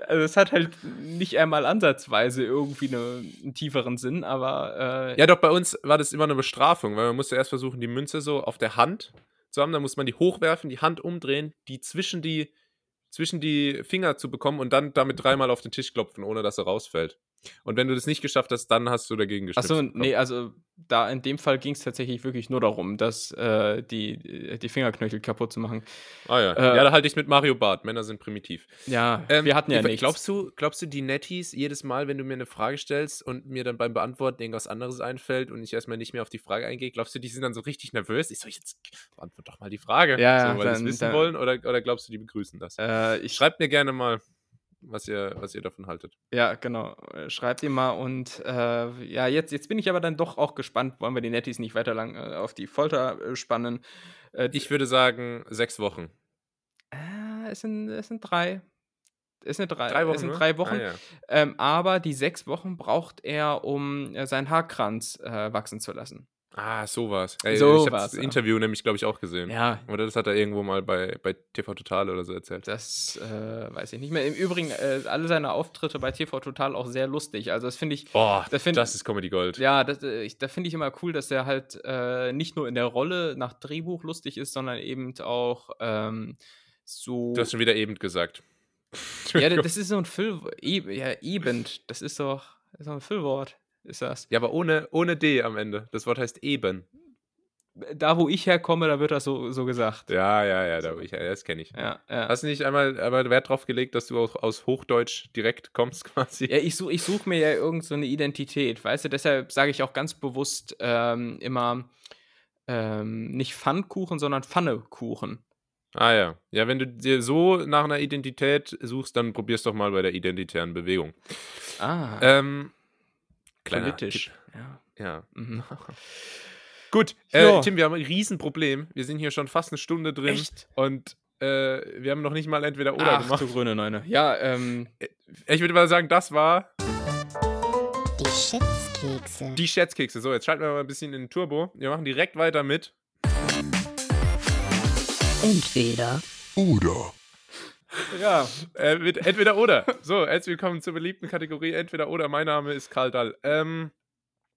also es hat halt nicht einmal ansatzweise irgendwie eine, einen tieferen Sinn, aber. Äh, Ja, doch, bei uns war das immer eine Bestrafung, weil man musste erst versuchen, die Münze so auf der Hand zu haben, dann muss man die hochwerfen, die Hand umdrehen, die zwischen die, zwischen die Finger zu bekommen und dann damit dreimal auf den Tisch klopfen, ohne dass er rausfällt. Und wenn du das nicht geschafft hast, dann hast du dagegen geschnipst. Achso, nee, also da in dem Fall ging es tatsächlich wirklich nur darum, dass äh, die, die Fingerknöchel kaputt zu machen. Ah ja. äh, ja, da halte ich mit Mario Bart. Männer sind primitiv. Ja, Ähm, wir hatten ja ich- nichts. Glaubst du, glaubst du, die Netties, jedes Mal, wenn du mir eine Frage stellst und mir dann beim Beantworten irgendwas anderes einfällt und ich erstmal nicht mehr auf die Frage eingehe, glaubst du, die sind dann so richtig nervös? Ich so, jetzt beantwort doch mal die Frage. Ja, so, weil sie es wissen dann- wollen oder, oder glaubst du, die begrüßen das? äh, ich Schreibt mir gerne mal, was ihr, was ihr davon haltet. Ja, genau. Äh, Schreibt ihr mal und äh, ja, jetzt, jetzt bin ich aber dann doch auch gespannt. Wollen wir die Netties nicht weiter lang äh, auf die Folter äh, spannen? Äh, Ich würde sagen, sechs Wochen. es, sind, es sind drei. Es sind drei, Drei Wochen. es sind ne? drei Wochen. Ah, ja. ähm, aber die sechs Wochen braucht er, um äh, seinen Haarkranz äh, wachsen zu lassen. Ah, sowas. Ey, So ich habe das ja. Interview nämlich, glaube ich, auch gesehen. Ja, Oder das hat er irgendwo mal bei, bei TV Total oder so erzählt. das äh, weiß ich nicht mehr. Im Übrigen, äh, alle seine Auftritte bei TV Total auch sehr lustig. Also, das finde ich. Boah, Das find- das ist Comedy Gold. Ja, das, äh, ich, da finde ich immer cool, dass er halt äh, nicht nur in der Rolle nach Drehbuch lustig ist, sondern eben auch ähm, so. Du hast schon wieder eben gesagt. ja, das <laughs> das ist so ein Füll. E ja, eben. Das ist doch, das ist doch ein Füllwort. Ist das. Ja, aber ohne, ohne D am Ende. Das Wort heißt eben. Da, wo ich herkomme, da wird das so, so gesagt. Ja, ja, ja, da, ich, das kenne ich. Ja, ja. Hast du nicht einmal aber Wert drauf gelegt, dass du auch aus Hochdeutsch direkt kommst <laughs> quasi? Ja, ich, such, ich suche mir ja irgend so eine Identität, weißt du? Deshalb sage ich auch ganz bewusst ähm, immer ähm, nicht Pfannkuchen, sondern Pfannekuchen. Ah ja. Ja, wenn du dir so nach einer Identität suchst, dann probier's doch mal bei der identitären Bewegung. Ah, Ähm, kleiner politisch. Tipp. Ja. Ja. Mhm. <laughs> Gut, äh, Ja. Tim, wir haben ein Riesenproblem. Wir sind hier schon fast eine Stunde drin. Echt? Und äh, wir haben noch nicht mal entweder oder Ach, gemacht. du grüne Neune. Ja, ähm, Ich würde mal sagen, das war Die Schätzkekse. die Schätzkekse. So, jetzt schalten wir mal ein bisschen in den Turbo. Wir machen direkt weiter mit. Entweder Oder. Ja. Äh, mit entweder oder. So, herzlich willkommen zur beliebten Kategorie Entweder oder. Mein Name ist Karl Dall. Ähm,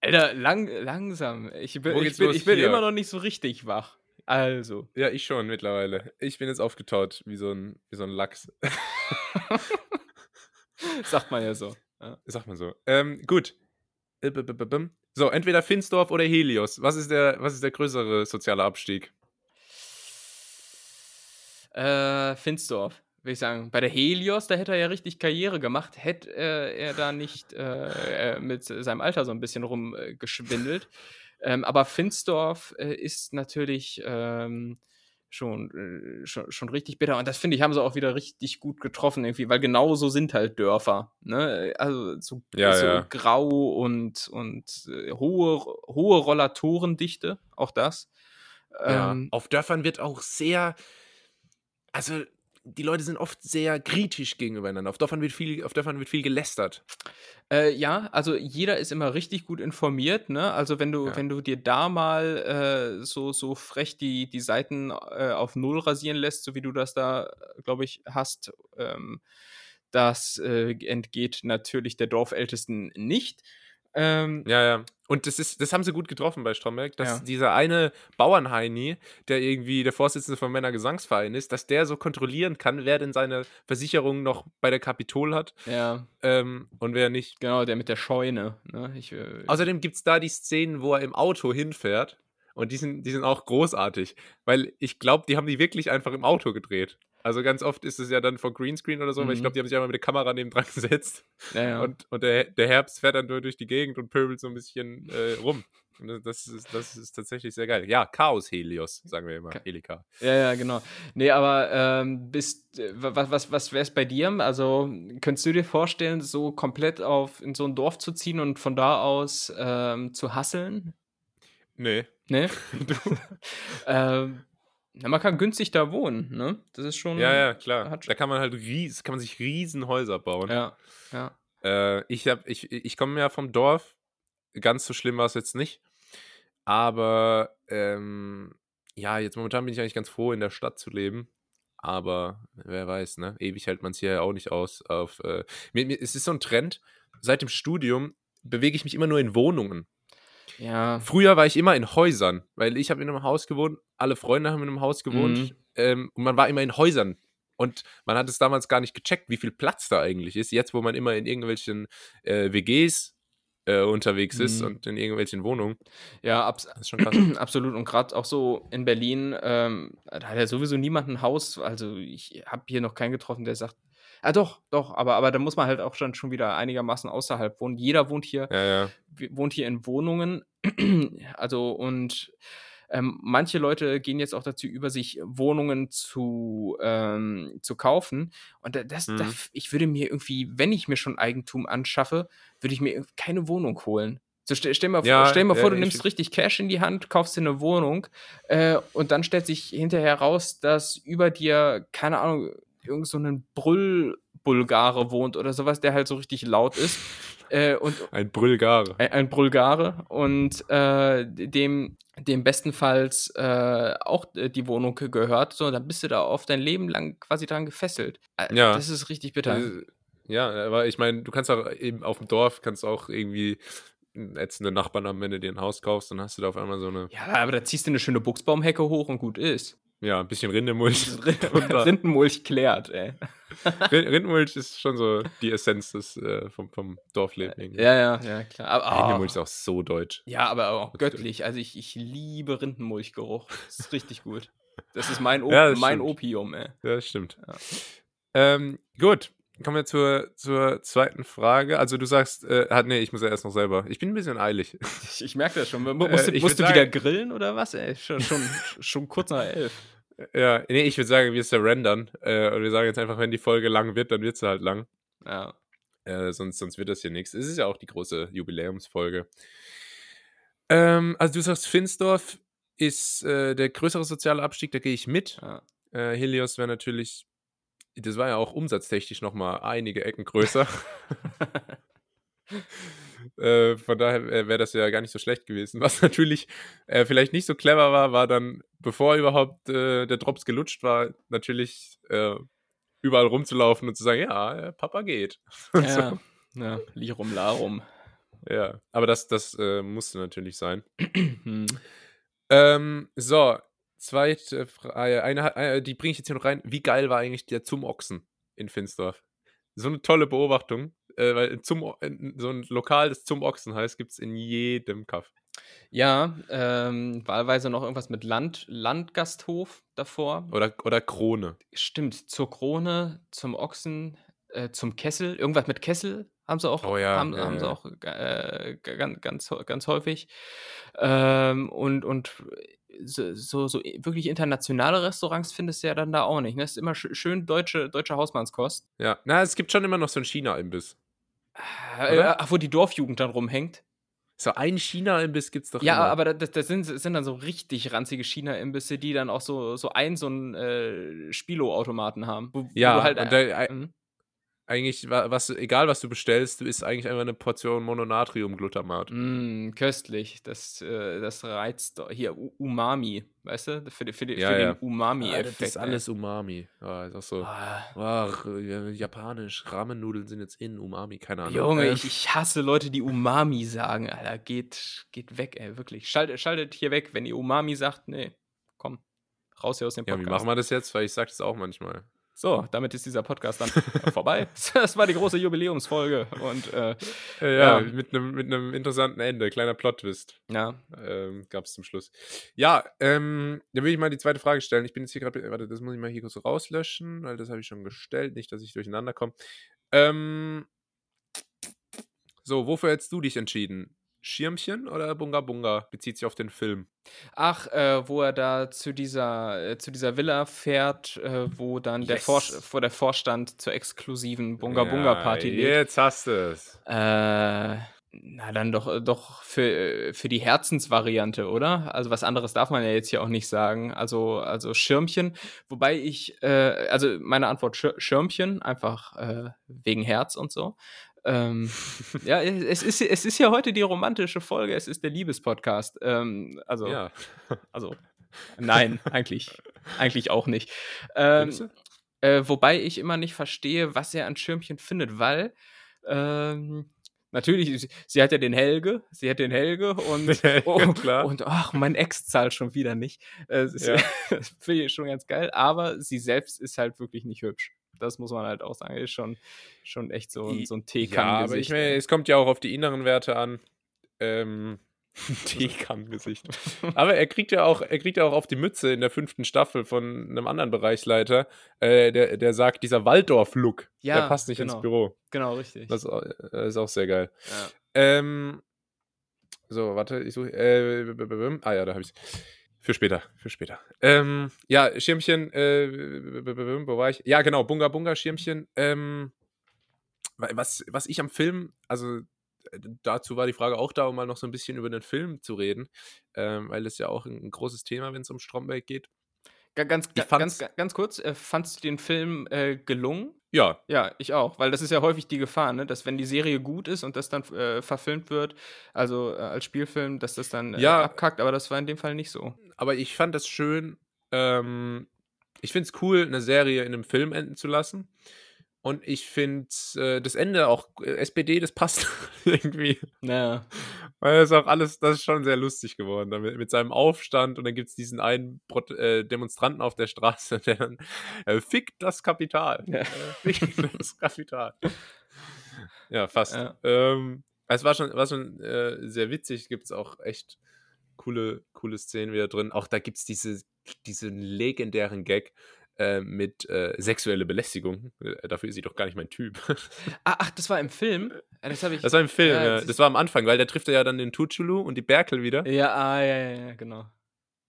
Alter, lang, langsam. Ich bin, ich bin, ich bin immer noch nicht so richtig wach. Also. ja, ich schon mittlerweile. Ich bin jetzt aufgetaut wie so ein, wie so ein Lachs. <laughs> Sagt man ja so. Ja. Sagt man so. Ähm, gut. Äh. So, entweder Finsdorf oder Helios. Was ist der, was ist der größere soziale Abstieg? Äh, Finsdorf, würde ich sagen. Bei der Helios, da hätte er ja richtig Karriere gemacht, hätte äh, er da nicht äh, äh, mit seinem Alter so ein bisschen rumgeschwindelt. <laughs> ähm, aber Finsdorf äh, ist natürlich ähm, schon, äh, schon, schon richtig bitter. Und das finde ich, haben sie auch wieder richtig gut getroffen, irgendwie, weil genau so sind halt Dörfer. Ne? Also so, Ja, so ja. grau und, und äh, hohe, hohe Rollatorendichte, auch das. Ähm, Auf Dörfern wird auch sehr. Also, die Leute sind oft sehr kritisch gegenübereinander. Auf Dörfern wird viel, auf Dörfern wird viel gelästert. Äh, ja, also jeder ist immer richtig gut informiert, ne? Also wenn du, Ja. wenn du dir da mal äh, so, so frech die, die Seiten äh, auf Null rasieren lässt, so wie du das da, glaube ich, hast, ähm, das äh, entgeht natürlich der Dorfältesten nicht. Ähm, Ja, ja. Und das, ist, das haben sie gut getroffen bei Stromberg, dass Ja. dieser eine Bauernheini, der irgendwie der Vorsitzende vom Männergesangsverein ist, dass der so kontrollieren kann, wer denn seine Versicherung noch bei der Kapitol hat ja, ähm, und wer nicht. genau, der mit der Scheune. Ne? Ich, äh, Außerdem gibt es da die Szenen, wo er im Auto hinfährt. Und die sind, die sind auch großartig. Weil ich glaube, die haben die wirklich einfach im Auto gedreht. Also ganz oft ist es ja dann vor Greenscreen oder so, aber ich Mhm. glaube, die haben sich einmal mit der Kamera neben dran <laughs> gesetzt. ja, ja. Und, und der, der Herbst fährt dann durch die Gegend und pöbelt so ein bisschen äh, rum. Das- ist, das ist tatsächlich sehr geil. Ja, Chaos Helios, sagen wir immer. Ka- Helika. Ja, ja, genau. Nee, aber ähm, bist, äh, was, was, was wäre es bei dir? Also, könntest du dir vorstellen, so komplett auf in so ein Dorf zu ziehen und von da aus ähm, zu hasseln? Nee. Ne? <laughs> <laughs> ähm, na, man kann günstig da wohnen, ne? Das ist schon. Ja, ja, klar. Da kann man halt ries, kann man sich riesen Häuser bauen. Ja, ja. Äh, ich hab, ich, ich komme ja vom Dorf. Ganz so schlimm war es jetzt nicht. Aber ähm, ja, jetzt momentan bin ich eigentlich ganz froh, in der Stadt zu leben. Aber wer weiß, ne? Ewig hält man es hier ja auch nicht aus. Auf, äh, mir, mir, es ist so ein Trend. Seit dem Studium bewege ich mich immer nur in Wohnungen. Ja. Früher war ich immer in Häusern, weil ich habe in einem Haus gewohnt, alle Freunde haben in einem Haus gewohnt Mhm. ähm, und man war immer in Häusern. Und man hat es damals gar nicht gecheckt, wie viel Platz da eigentlich ist. Jetzt, wo man immer in irgendwelchen äh, WGs äh, unterwegs ist Mhm. und in irgendwelchen Wohnungen. Ja, abs Das ist schon krass. <clears throat> absolut. Und gerade auch so in Berlin, ähm, da hat ja sowieso niemand ein Haus. Also ich habe hier noch keinen getroffen, der sagt, ah doch, doch, aber, aber da muss man halt auch schon, schon wieder einigermaßen außerhalb wohnen. Jeder wohnt hier, ja, ja. wohnt hier in Wohnungen. <clears throat> also und ähm, manche Leute gehen jetzt auch dazu über, sich Wohnungen zu, ähm, zu kaufen. Und da- das, Mhm. da, ich würde mir irgendwie, wenn ich mir schon Eigentum anschaffe, würde ich mir keine Wohnung holen. So, stell, stell, mal, vor- Ja, stell mal ja, vor, du nimmst richtig Cash in die Hand, kaufst dir eine Wohnung äh, und dann stellt sich hinterher raus, dass über dir, keine Ahnung, irgend so ein Brüllbulgare wohnt oder sowas, der halt so richtig laut ist. Äh, und Ein Brüllgare. ein, ein Bulgare und äh, dem, dem bestenfalls äh, auch die Wohnung gehört, so, dann bist du da auf dein Leben lang quasi dran gefesselt. Äh, Ja. Das ist richtig bitter. Ja, aber ich meine, du kannst auch eben auf dem Dorf, kannst auch irgendwie ätzende Nachbarn haben, wenn du dir ein Haus kaufst, dann hast du da auf einmal so eine, Ja, aber da ziehst du eine schöne Buchsbaumhecke hoch und gut ist. Ja, ein bisschen Rindemulch. <laughs> drunter. <laughs> Rindenmulch klärt, ey. <laughs> Rind- Rindemulch ist schon so die Essenz des, äh, vom, vom Dorfleben. Ja, ja, ja, klar. Aber, ah, Rindemulch ist auch so deutsch. ja, aber auch göttlich. Also ich, ich liebe Rindenmulchgeruch. Das ist richtig gut. Das ist mein, Op Ja, das mein. Opium, ey. Ja, das stimmt. Ja. Ähm, gut, kommen wir zur, zur zweiten Frage. Also du sagst, äh, hat, nee, ich muss ja erst noch selber. Ich bin ein bisschen eilig. Ich, ich merke das schon. Mu- Äh, Musst, du- musst würd wieder sagen- grillen oder was? Ey? Schon, schon, schon kurz nach elf. Ja, nee, ich würde sagen, wir surrendern. Äh, und wir sagen jetzt einfach, wenn die Folge lang wird, dann wird sie halt lang. Ja. Äh, sonst, sonst wird das hier nichts. Es ist ja auch die große Jubiläumsfolge. Ähm, also du sagst, Finsdorf ist äh, der größere soziale Abstieg, da gehe ich mit. ja. Äh, Helios wäre natürlich, das war ja auch umsatztechnisch nochmal einige Ecken größer. <laughs> <laughs> äh, von daher wäre das ja gar nicht so schlecht gewesen. <laughs> Was natürlich äh, vielleicht nicht so clever war, war dann, bevor überhaupt äh, der Drops gelutscht war, natürlich äh, überall rumzulaufen und zu sagen, ja, äh, Papa geht. <laughs> Und so. ja. ja. Lirum Larum. Ja, aber das, das musste natürlich sein. <clears throat> Hm. Ähm, so, zweite Frage. Eine, eine, die bringe ich jetzt hier noch rein. Wie geil war eigentlich der zum Ochsen in Finsdorf? So eine tolle Beobachtung, äh, weil zum, so ein Lokal, das zum Ochsen heißt, gibt es in jedem Kaff. Ja, ähm, wahlweise noch irgendwas mit Land, Landgasthof davor. Oder, oder Krone. Stimmt, zur Krone, zum Ochsen, äh, zum Kessel. Irgendwas mit Kessel haben sie auch, Oh ja, haben, ja, haben sie ja. auch äh, ganz, ganz, ganz häufig. Ähm, und und so, so, so wirklich internationale Restaurants findest du ja dann da auch nicht. Ne? Das ist immer sch schön deutsche, deutsche Hausmannskost. Ja, na, es gibt schon immer noch so einen China-Imbiss. Äh, Oder? ach, wo die Dorfjugend dann rumhängt. So einen China-Imbiss gibt es doch Ja, immer. aber das, das sind, das sind dann so richtig ranzige China-Imbisse, die dann auch so, so ein, so einen äh, Spilo-Automaten haben. Wo, wo Ja, du halt, und äh, da- mhm. Eigentlich, wa- was, egal was du bestellst, du isst eigentlich einfach eine Portion Mononatriumglutamat. Mm, köstlich. Das, äh, das reizt doch. Hier, Umami, weißt du? Für, für, Ja, für ja. den Umami-Effekt. Ah, das ist alles Umami. Ja, ist auch so. Ah, Ach, äh, japanisch, Ramennudeln sind jetzt in Umami, keine Ahnung. Junge, Ähm, ich, ich hasse Leute, die Umami sagen. Alter, geht, geht weg, ey, wirklich. Schaltet, schaltet hier weg, wenn ihr Umami sagt, nee, komm, raus hier aus dem ja, Podcast. wie machen wir das jetzt? Weil ich sag das auch manchmal. So, damit ist dieser Podcast dann vorbei. <laughs> Das war die große Jubiläumsfolge und äh, Äh, ja, Ja. mit einem mit einem interessanten Ende, kleiner Plot-Twist ja, ähm, gab es zum Schluss. Ja, ähm, dann will ich mal die zweite Frage stellen. Ich bin jetzt hier gerade, warte, das muss ich mal hier kurz rauslöschen, weil das habe ich schon gestellt, nicht, dass ich durcheinander komme. Ähm, so, wofür hättest du dich entschieden? Schirmchen oder Bunga Bunga? Bezieht sich auf den Film. Ach, äh, wo er da zu dieser, äh, zu dieser Villa fährt, äh, wo dann der, Vor Yes. vor der Vorstand zur exklusiven Bunga Bunga Party ja, lädt. Jetzt hast du es. Äh, na dann doch, äh, doch für, äh, für die Herzensvariante, oder? Also was anderes darf man ja jetzt hier auch nicht sagen. Also, also Schirmchen, wobei ich, äh, also meine Antwort Schir Schirmchen, einfach wegen Herz und so. Ähm, <laughs> ja, es ist, es ist ja heute die romantische Folge, es ist der Liebespodcast. Ähm, also, Ja. <laughs> also <laughs> Nein, eigentlich, eigentlich auch nicht. Ähm, äh, wobei ich immer nicht verstehe, was er an Schirmchen findet, weil ähm, natürlich, sie, hat ja den Helge, sie hat den Helge und, Ja, oh, klar. und ach, mein Ex zahlt schon wieder nicht. Äh, das ist- Ja. das finde ich schon ganz geil, aber sie selbst ist halt wirklich nicht hübsch. Das muss man halt auch sagen. Ist schon, schon echt so, ein- so ein Ja, aber ich meine, es kommt ja auch auf die inneren Werte an. Ähm, Teekann-Gesicht. Aber er kriegt ja auch, er kriegt ja auch auf die Mütze in der fünften Staffel von einem anderen Bereichsleiter, äh, der, der sagt, dieser Waldorf-Look, der Ja, passt nicht genau. ins Büro. genau, richtig. Das äh, ist auch sehr geil. ja. Ähm, so, warte, ich suche. Äh, ah ja, da habe ich Für später, für später. Ähm, ja, Schirmchen, äh, wo war ich? Ja, genau, Bunga Bunga Schirmchen. Ähm, wa- was, was ich am Film, also äh, dazu war die Frage auch da, um mal noch so ein bisschen über den Film zu reden, ähm, weil das ja auch ein, ein großes Thema, wenn es um Stromberg geht. Ga- Ganz, ganz, fand's- ga- ganz kurz, äh, fandst du den Film äh, gelungen? Ja, Ja, ich auch, weil das ist ja häufig die Gefahr, ne? dass wenn die Serie gut ist und das dann äh, verfilmt wird, also äh, als Spielfilm, dass das dann äh, Ja. abkackt, aber das war in dem Fall nicht so. aber ich fand das schön. Ähm, ich finde es cool, eine Serie in einem Film enden zu lassen. Und ich finde äh, das Ende auch, äh, SPD, das passt <laughs> irgendwie. Naja. Weil das ist auch alles, das ist schon sehr lustig geworden. Damit, mit seinem Aufstand und dann gibt es diesen einen Prot äh, Demonstranten auf der Straße, <laughs> der dann äh, fickt das Kapital. Ja. Äh, fickt <laughs> das Kapital. Ja, fast. Ja. Ähm, es war schon, war schon äh, sehr witzig, gibt es auch echt coole, coole Szenen wieder drin. Auch da gibt es diese, diesen legendären Gag äh, mit äh, sexuelle Belästigung. Äh, dafür ist sie doch gar nicht mein Typ. <laughs> Ah, ach, das war im Film? Das ich. Das war im Film, Ja, das das, war am Anfang, weil der trifft ja dann den Tuchulu und die Berkel wieder. ja, ah, ja, ja, genau.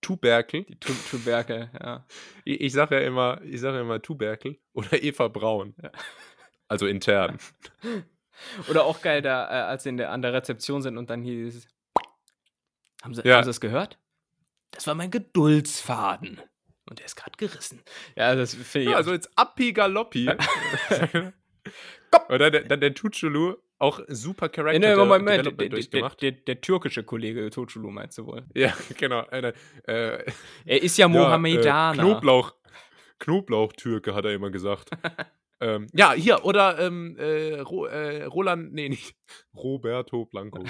Tuberkel. Die Tu- Tuberkel, ja. <laughs> Ich, ich sage ja immer, ich sage ja immer Tuberkel oder Eva Braun. Ja. Also intern. <laughs> Oder auch geil, da, äh, als sie in der, an der Rezeption sind und dann hieß. Haben sie, Ja. haben sie das gehört? Das war mein Geduldsfaden. Und der ist gerade gerissen. Ja, das finde ich. Ja, also jetzt Appi Galoppi. <laughs> oder der, dann der Tuchulu, auch super Character Nee, Moment, Moment, der, der, durchgemacht. der, der türkische Kollege Tochulu meinst du wohl? ja, <laughs> genau. Einer, äh, Er ist ja <laughs> Ja, Mohammedaner. Äh, Knoblauch, Knoblauchtürke, hat er immer gesagt. ähm, ja, hier, oder ähm, äh, Ro, äh, Roland, nee, nicht, Roberto Blanco.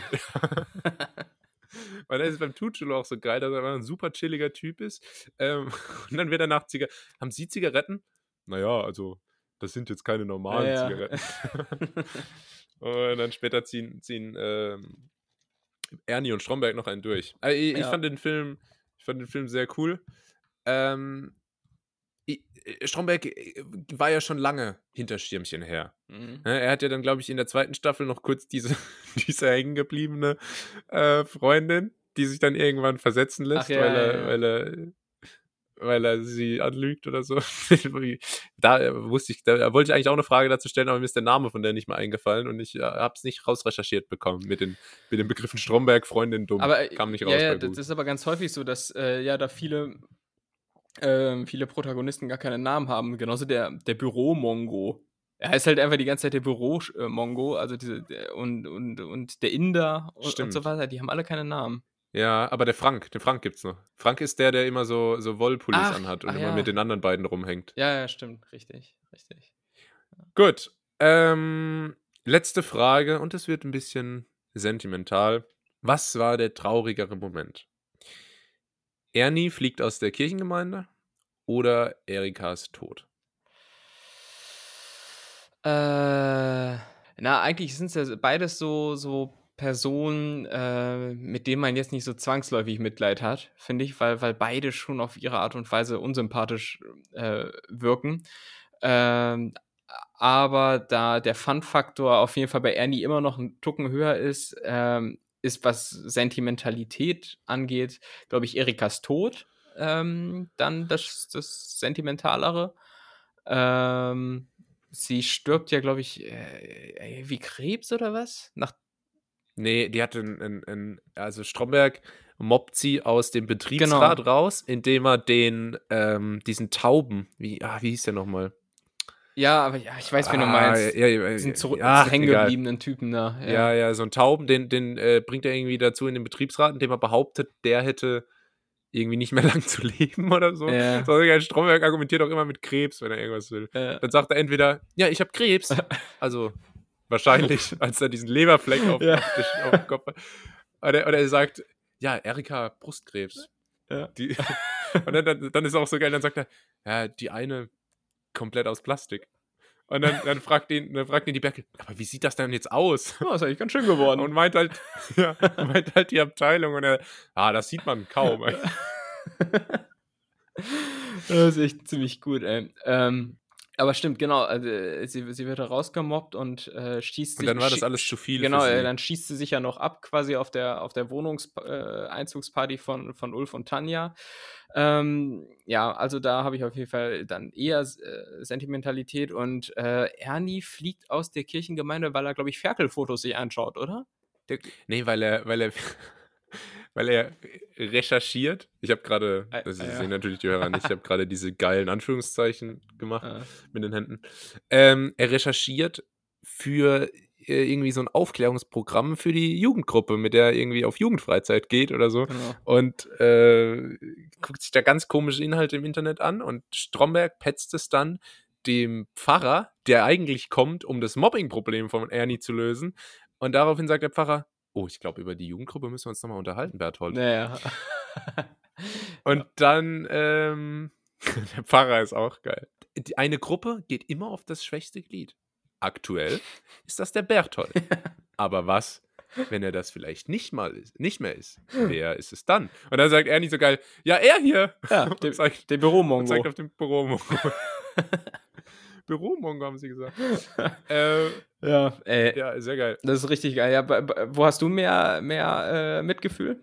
Weil er ist beim Tuchelo auch so geil, dass er ein super chilliger Typ ist. Ähm, <laughs> und dann wird er nach Zigaretten. Haben Sie Zigaretten? Naja, also, das sind jetzt keine normalen Ja, ja. Zigaretten. <laughs> und dann später ziehen, ziehen ähm, Ernie und Stromberg noch einen durch. Also ich, ich Ja. fand den Film, ich fand den Film sehr cool. Ähm, ich, Stromberg äh, war ja schon lange hinter Stürmchen her. Mhm. Ne, Er hat ja dann, glaube ich, in der zweiten Staffel noch kurz diese, <laughs> diese hängengebliebene äh, Freundin, die sich dann irgendwann versetzen lässt, ja, weil, er, ja, weil er weil er sie anlügt oder so. <laughs> da äh, wusste ich, da wollte ich eigentlich auch eine Frage dazu stellen, aber mir ist der Name von der nicht mehr eingefallen und ich äh, habe es nicht rausrecherchiert bekommen mit den, mit den Begriffen Stromberg, Freundin, dumm. Aber äh, Kam nicht raus ja, das ist aber ganz häufig so, dass äh, ja da viele, ähm, viele Protagonisten gar keinen Namen haben. Genauso der, der Büro-Mongo. Er heißt halt einfach die ganze Zeit der Büro-Mongo, also diese, der, und, und, und der Inder und, und so weiter, die haben alle keine Namen. Ja, aber der Frank, den Frank gibt's noch. Frank ist der, der immer so, so Wollpullis Ach, anhat und ah, immer ja. mit den anderen beiden rumhängt. Ja, ja, stimmt, richtig, richtig. Gut. Ähm, letzte Frage und es wird ein bisschen sentimental. Was war der traurigere Moment? Ernie fliegt aus der Kirchengemeinde oder Erikas Tod? Äh, na, eigentlich sind es ja beides so, so Personen, äh, mit denen man jetzt nicht so zwangsläufig Mitleid hat, finde ich, weil, weil beide schon auf ihre Art und Weise unsympathisch äh, wirken. Ähm, aber da der Fun-Faktor auf jeden Fall bei Ernie immer noch ein Tucken höher ist, ähm, ist, was Sentimentalität angeht, glaube ich, Erikas Tod ähm, dann das, das Sentimentalere. Ähm, sie stirbt ja, glaube ich, äh, wie Krebs oder was? Nach, Nee, die hatte einen, also Stromberg mobbt sie aus dem Betriebsrat raus, indem er den, ähm, diesen Tauben, wie, ah, wie hieß der nochmal? Ja, aber ja, ich weiß, wen du Ah, meinst. Ja, ja, diesen zurück ach, hängen gebliebenen Typen da. Ja, ja, so ein Tauben, den, den äh, bringt er irgendwie dazu in den Betriebsrat, indem er behauptet, der hätte irgendwie nicht mehr <laughs> lang zu leben oder so. Ja. Sondern Stromberg argumentiert auch immer mit Krebs, wenn er irgendwas will. Äh, Dann sagt er entweder, ja, ich habe Krebs. <laughs> Also wahrscheinlich, <laughs> als er diesen Leberfleck auf, Ja. auf, dem Kopf hat. Oder, oder er sagt, ja, Erika, Brustkrebs. Ja. Die, und dann, dann, dann ist auch so geil, dann sagt er, ja, die eine komplett aus Plastik. Und dann, dann, fragt ihn, dann fragt ihn die Berkel, aber wie sieht das denn jetzt aus? oh, ist eigentlich ganz schön geworden. Und meint halt, <laughs> ja, <laughs> meint halt die Abteilung und er, ah, das sieht man kaum. <laughs> Das ist echt ziemlich gut, ey. Ähm, aber stimmt, genau. Also, äh, sie, sie wird rausgemobbt und äh, schießt Und sich. dann war das alles zu viel. Genau, äh, dann schießt sie sich ja noch ab, quasi auf der, auf der Wohnungseinzugsparty äh, von, von Ulf und Tanja. Ähm, ja, also da habe ich auf jeden Fall dann eher äh, Sentimentalität und äh, Ernie fliegt aus der Kirchengemeinde, weil er, glaube ich, Ferkelfotos sich anschaut, oder? Der, Nee, weil er, weil er, weil er recherchiert. Ich habe gerade, Ah, das ja. sehen natürlich die Hörer nicht, ich habe gerade <laughs> diese geilen Anführungszeichen gemacht äh, mit den Händen. Ähm, er recherchiert für äh, irgendwie so ein Aufklärungsprogramm für die Jugendgruppe, mit der er irgendwie auf Jugendfreizeit geht oder so. genau. Und äh, guckt sich da ganz komische Inhalte im Internet an und Stromberg petzt es dann dem Pfarrer, der eigentlich kommt, um das Mobbing-Problem von Ernie zu lösen. Und daraufhin sagt der Pfarrer, oh, ich glaube, über die Jugendgruppe müssen wir uns nochmal unterhalten, Berthold. Naja. <laughs> Und dann, ähm, <laughs> der Pfarrer ist auch geil. Die, eine Gruppe geht immer auf das schwächste Glied. Aktuell <laughs> ist das der Berthold. Aber was, wenn er das vielleicht nicht mal ist, nicht mehr ist? Wer ist es dann? Und dann sagt Ernie so geil, ja, er hier. ja, der, zeigt, Büromongo. zeigt auf den Büromongo. Büromongo haben sie gesagt. <laughs> äh, Ja, ey, ja, sehr geil. das ist richtig geil. Ja, wo hast du mehr, mehr äh, Mitgefühl?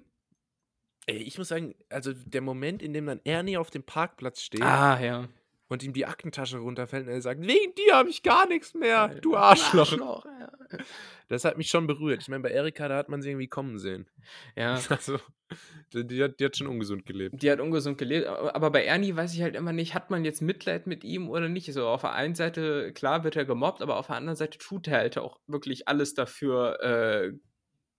Ey, ich muss sagen, also der Moment, in dem dann Ernie auf dem Parkplatz steht Ah, ja. Und ihm die Aktentasche runterfällt und er sagt, wegen dir habe ich gar nichts mehr, du Arschloch. ja. Das hat mich schon berührt. Ich meine, bei Erika, da hat man sie irgendwie kommen sehen. ja. <laughs> Also, die, die, hat, die hat schon ungesund gelebt. Die hat ungesund gelebt, aber bei Ernie weiß ich halt immer nicht, hat man jetzt Mitleid mit ihm oder nicht? So, auf der einen Seite, klar wird er gemobbt, aber auf der anderen Seite tut er halt auch wirklich alles dafür, äh,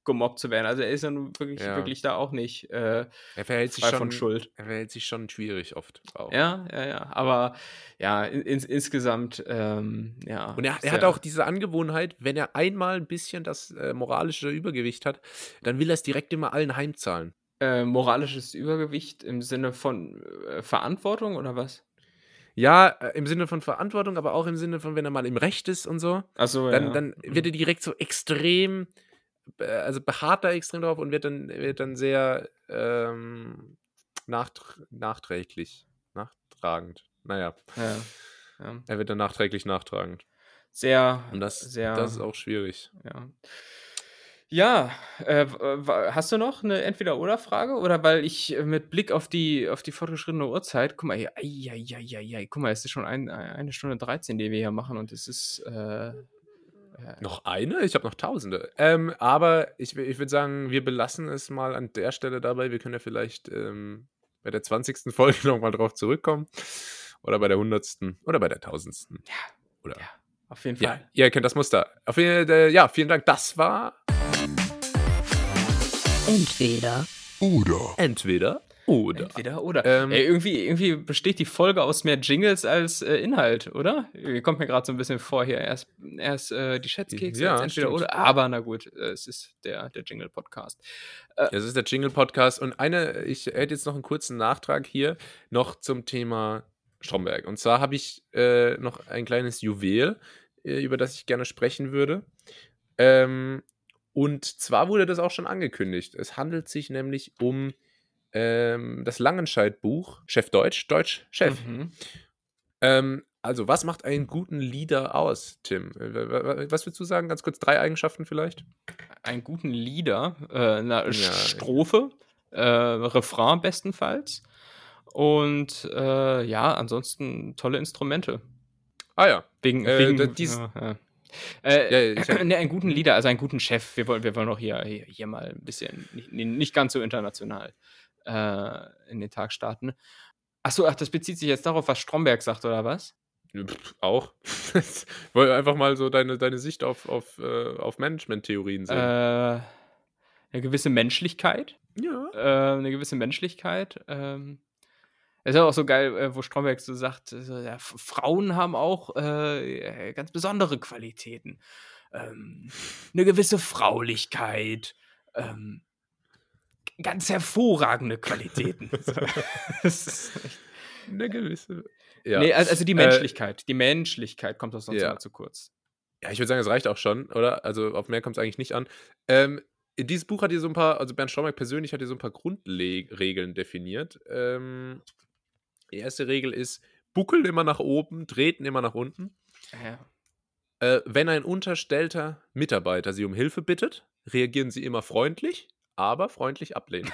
gemobbt zu werden. Also er ist ja nun wirklich, Ja. wirklich da auch nicht äh, Er verhält sich schon von Schuld. Er verhält sich schon schwierig oft. Auch. Ja, ja, ja. Aber ja, in, ins, insgesamt, ähm, ja. Und er, er hat auch diese Angewohnheit, wenn er einmal ein bisschen das äh, moralische Übergewicht hat, dann will er es direkt immer allen heimzahlen. äh, moralisches Übergewicht im Sinne von äh, Verantwortung oder was? Ja, äh, im Sinne von Verantwortung, aber auch im Sinne von, wenn er mal im Recht ist und so, Achso, dann, ja. dann wird er direkt so extrem, also beharrt da extrem drauf und wird dann, wird dann sehr ähm, nachtr nachträglich, nachtragend. Naja, ja, ja. er wird dann nachträglich nachtragend. Sehr, Und das, sehr, das ist auch schwierig. ja. Ja, äh, hast du noch eine Entweder-Oder-Frage? Oder weil ich äh, mit Blick auf die, auf die fortgeschrittene Uhrzeit, guck mal hier, ei, ei, ei, ei, ei, guck mal, es ist schon ein, eine Stunde 13, die wir hier machen und es ist, äh, äh, Noch eine? Ich habe noch tausende. Ähm, aber ich, ich würde sagen, wir belassen es mal an der Stelle dabei. Wir können ja vielleicht ähm, bei der 20. Folge <laughs> nochmal drauf zurückkommen. Oder bei der 100. Oder bei der 1000. Ja. Oder. Ja. auf jeden Ja, Fall. ihr erkennt das Muster. Auf jeden, äh, ja, vielen Dank. Das war Entweder Oder. entweder oder. Entweder oder. Ähm, Ey, irgendwie, irgendwie besteht die Folge aus mehr Jingles als äh, Inhalt, oder? Kommt mir gerade so ein bisschen vor hier. Erst, erst äh, die Schätzkekse, Ja, entweder stimmt. oder. Aber na gut, äh, es ist der, der Jingle-Podcast. Es ist der Jingle-Podcast. Und eine, ich hätte jetzt noch einen kurzen Nachtrag hier noch zum Thema Stromberg. Und zwar habe ich äh, noch ein kleines Juwel, äh, über das ich gerne sprechen würde. Ähm, und zwar wurde das auch schon angekündigt. Es handelt sich nämlich um ähm, das Langenscheid-Buch, Chef Deutsch, Deutsch, Chef. Mhm. Ähm, also, was macht einen guten Leader aus, Tim? Äh, Was würdest du sagen? Ganz kurz drei Eigenschaften vielleicht? Einen guten Lieder, äh, eine Ja. Strophe, äh, Refrain bestenfalls. Und äh, ja, ansonsten tolle Instrumente. Ah ja. Wegen, Äh, wegen da- dies- ja, ja. Äh, Ja, hab- <clears throat> ne, einen guten Leader, also einen guten Chef. Wir wollen, wir wollen auch hier, hier, hier mal ein bisschen, nicht, nicht ganz so international äh, in den Tag starten. Achso, ach, das bezieht sich jetzt darauf, was Stromberg sagt, oder was? Pff, auch. <laughs> ich wollte einfach mal so deine, deine Sicht auf, auf, äh, auf Management-Theorien sehen. Äh, eine gewisse Menschlichkeit. Ja. Äh, eine gewisse Menschlichkeit. Ähm, es ist auch so geil, äh, wo Stromberg so sagt, so, ja, Frauen haben auch äh, ganz besondere Qualitäten. Ähm, eine gewisse Fraulichkeit. Ähm, ganz hervorragende Qualitäten. <laughs> Das ist echt- Eine gewisse. Ja. Nee, al- also die Äh, Menschlichkeit. die Menschlichkeit kommt doch sonst ja. immer zu kurz. Ja, ich würde sagen, es reicht auch schon, oder? Also auf mehr kommt es eigentlich nicht an. Ähm, dieses Buch hat hier so ein paar, also Bernd Stromberg persönlich hat hier so ein paar Grundregeln definiert. Ähm, die erste Regel ist, buckeln immer nach oben, treten immer nach unten. Ja. Äh, wenn ein unterstellter Mitarbeiter Sie um Hilfe bittet, reagieren Sie immer freundlich, aber freundlich ablehnend.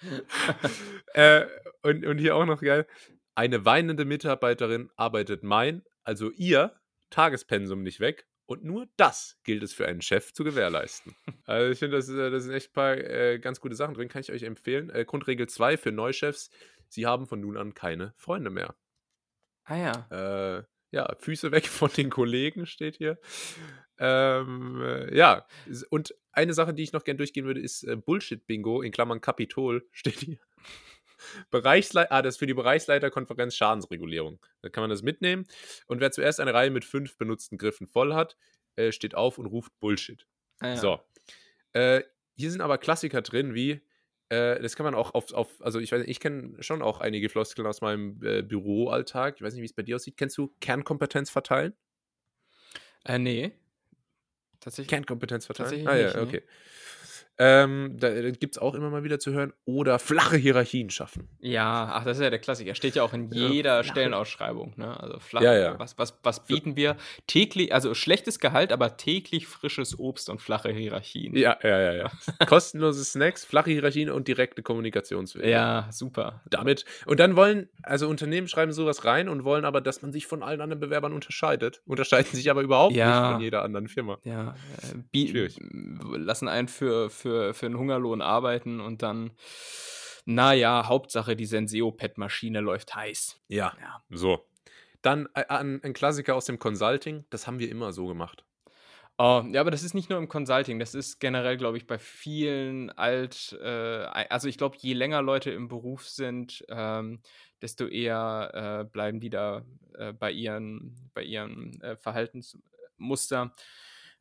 <laughs> äh, und, und hier auch noch geil. Eine weinende Mitarbeiterin arbeitet mein, also ihr, Tagespensum nicht weg. Und nur das gilt es für einen Chef zu gewährleisten. Also ich finde, das, äh, das sind echt ein paar äh, ganz gute Sachen drin, kann ich euch empfehlen. Äh, Grundregel 2 für Neuchefs, sie haben von nun an keine Freunde mehr. Ah ja. Äh, ja, Füße weg von den Kollegen steht hier. Ähm, äh, ja, und eine Sache, die ich noch gern durchgehen würde, ist äh, Bullshit-Bingo, in Klammern Kapitol, <laughs> steht hier. Bereichsleiter, ah, das ist für die Bereichsleiterkonferenz Schadensregulierung. Da kann man das mitnehmen. Und wer zuerst eine Reihe mit fünf benutzten Griffen voll hat, äh, steht auf und ruft Bullshit. Ah ja. So. Äh, hier sind aber Klassiker drin, wie, äh, das kann man auch auf, auf also ich weiß nicht, ich kenne schon auch einige Floskeln aus meinem äh, Büroalltag. Ich weiß nicht, wie es bei dir aussieht. Kennst du Kernkompetenz verteilen? Äh, nee. Tatsächlich. Kernkompetenz verteilen? Tatsächlich ah ja, nicht, nee. Ähm, da da gibt es auch immer mal wieder zu hören. Oder flache Hierarchien schaffen. Ja, ach, das ist ja der Klassiker. Steht ja auch in Ja, jeder flache- Stellenausschreibung. Ne? Also flach, Ja, ja. Was, was, was bieten wir? Täglich, also schlechtes Gehalt, aber täglich frisches Obst und flache Hierarchien. Ja, ja, ja, ja. <laughs> Kostenlose Snacks, flache Hierarchien und direkte Kommunikationswege. Ja, super. damit. Und dann wollen, also Unternehmen schreiben sowas rein und wollen aber, dass man sich von allen anderen Bewerbern unterscheidet. Unterscheiden sich aber überhaupt Ja. nicht von jeder anderen Firma. Ja, äh, Schwierig. lassen einen für, für, für einen Hungerlohn arbeiten und dann, naja, Hauptsache die Senseo-Pad-Maschine läuft heiß. Ja. Ja. So. Dann äh, ein, ein Klassiker aus dem Consulting, das haben wir immer so gemacht. Oh, ja, aber das ist nicht nur im Consulting, das ist generell, glaube ich, bei vielen alt, äh, also ich glaube, je länger Leute im Beruf sind, ähm, desto eher äh, bleiben die da äh, bei ihren, bei ihren äh, Verhaltensmuster.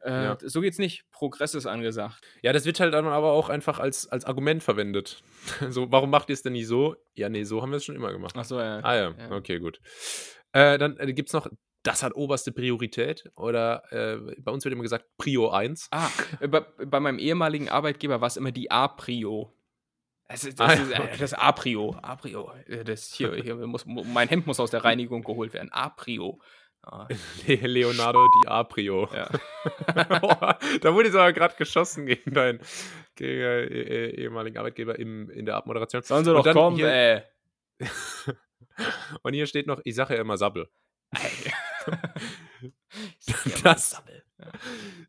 Äh, Ja. So geht's nicht. Progress ist angesagt. Ja, das wird halt dann aber auch einfach als, als Argument verwendet. <laughs> so, warum macht ihr es denn nicht so? Ja, nee, so haben wir es schon immer gemacht. Achso, ja. Ah ja, ja. okay, gut. Äh, dann äh, gibt es noch, das hat oberste Priorität. Oder äh, bei uns wird immer gesagt, Prio 1. Ah, äh, bei, bei meinem ehemaligen Arbeitgeber war es immer die A-Prio. Das ist, das, Ah, ja, äh, okay. das A-Prio. A-Prio. Äh, Das hier, hier muss, mu- mein Hemd muss aus der Reinigung geholt werden. A-Prio. Le- <laughs> Leonardo DiCaprio. ja. <laughs> da wurde jetzt aber gerade geschossen gegen deinen gegen, äh, eh- ehemaligen Arbeitgeber im, in der Abmoderation. Sollen sie Und doch kommen, hier- ey. <laughs> Und hier steht noch, ich sage ja immer Sabbel. Das- Sabbel.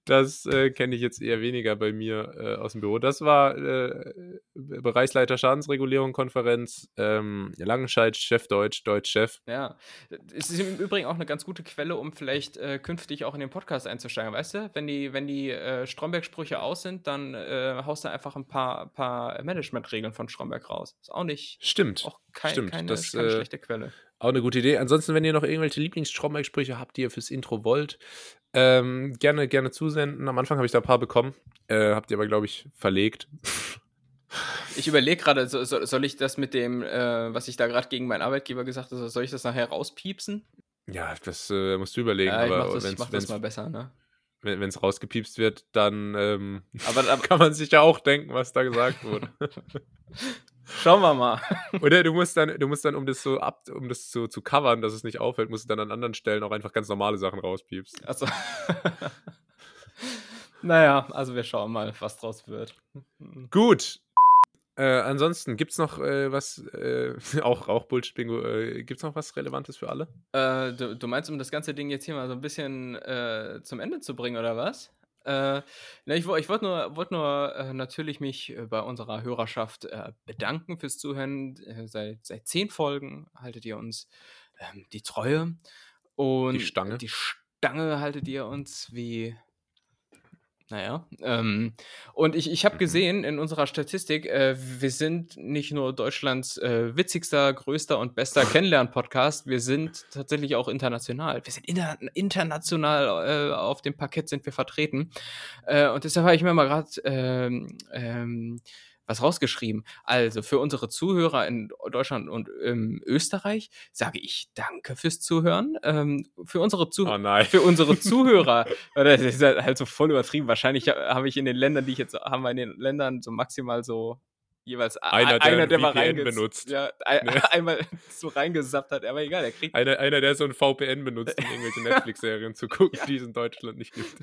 Das äh, kenne ich jetzt eher weniger bei mir äh, aus dem Büro. Das war äh, Bereichsleiter Schadensregulierung Konferenz, ähm, Langenscheid, Chef Deutsch, Deutsch Chef. Ja, es ist im Übrigen auch eine ganz gute Quelle, um vielleicht äh, künftig auch in den Podcast einzusteigen, weißt du? Wenn die, wenn die äh, Stromberg-Sprüche aus sind, dann äh, haust du einfach ein paar, paar Management-Regeln von Stromberg raus. Ist auch nicht, Stimmt. auch kein, Stimmt, keine, das, keine schlechte Quelle. Auch eine gute Idee. Ansonsten, wenn ihr noch irgendwelche Lieblings-Stromberg-Sprüche habt, die ihr fürs Intro wollt, ähm, gerne, gerne zusenden. Am Anfang habe ich da ein paar bekommen. Äh, habt ihr aber, glaube ich, verlegt. <laughs> Ich überlege gerade, so, so, soll ich das mit dem, äh, was ich da gerade gegen meinen Arbeitgeber gesagt habe, soll ich das nachher rauspiepsen? Ja, das äh, musst du überlegen. Ja, ich aber mach das, ich mach das mal besser, ne? wenn es rausgepiepst wird, dann ähm, Aber, aber <laughs> kann man sich ja auch denken, was da gesagt wurde. <laughs> schauen wir mal. <laughs> Oder du musst dann, du musst dann, um das so ab, um das so zu covern, dass es nicht auffällt, musst du dann an anderen Stellen auch einfach ganz normale Sachen rauspiepsen. Also. <laughs> naja, also wir schauen mal, was draus wird. Gut. Äh, ansonsten, gibt es noch äh, was, äh, <laughs> auch, auch Bullshit-Bingo, äh, gibt es noch was Relevantes für alle? Äh, du, du meinst, um das ganze Ding jetzt hier mal so ein bisschen äh, zum Ende zu bringen, oder was? Äh, na, ich ich wollte nur, wollt nur äh, natürlich mich äh, bei unserer Hörerschaft äh, bedanken fürs Zuhören. Äh, seit, seit zehn Folgen haltet ihr uns ähm, die Treue. Und Die Stange. Die Stange haltet ihr uns wie. Naja, ähm, und ich, ich habe Mhm. gesehen in unserer Statistik, äh, wir sind nicht nur Deutschlands äh, witzigster, größter und bester <laughs> Kennenlern-Podcast, wir sind tatsächlich auch international. Wir sind inter international äh, auf dem Parkett sind wir vertreten. Äh, und deshalb habe ich mir mal gerade ähm, ähm, was rausgeschrieben. Also für unsere Zuhörer in Deutschland und ähm, Österreich sage ich danke fürs Zuhören. Ähm, für unsere Zuhörer Oh nein. für unsere <laughs> Zuhörer, das ist halt halt so voll übertrieben. Wahrscheinlich ha- habe ich in den Ländern, die ich jetzt haben wir in den Ländern so maximal so jeweils Einer, der einer, ein der mal benutzt. Ja, ein, Ne? <laughs> einmal so reingesappt hat, aber egal, der kriegt. Einer, einer, der so ein VPN benutzt, um irgendwelche <laughs> Netflix-Serien zu gucken, die es in Deutschland nicht gibt.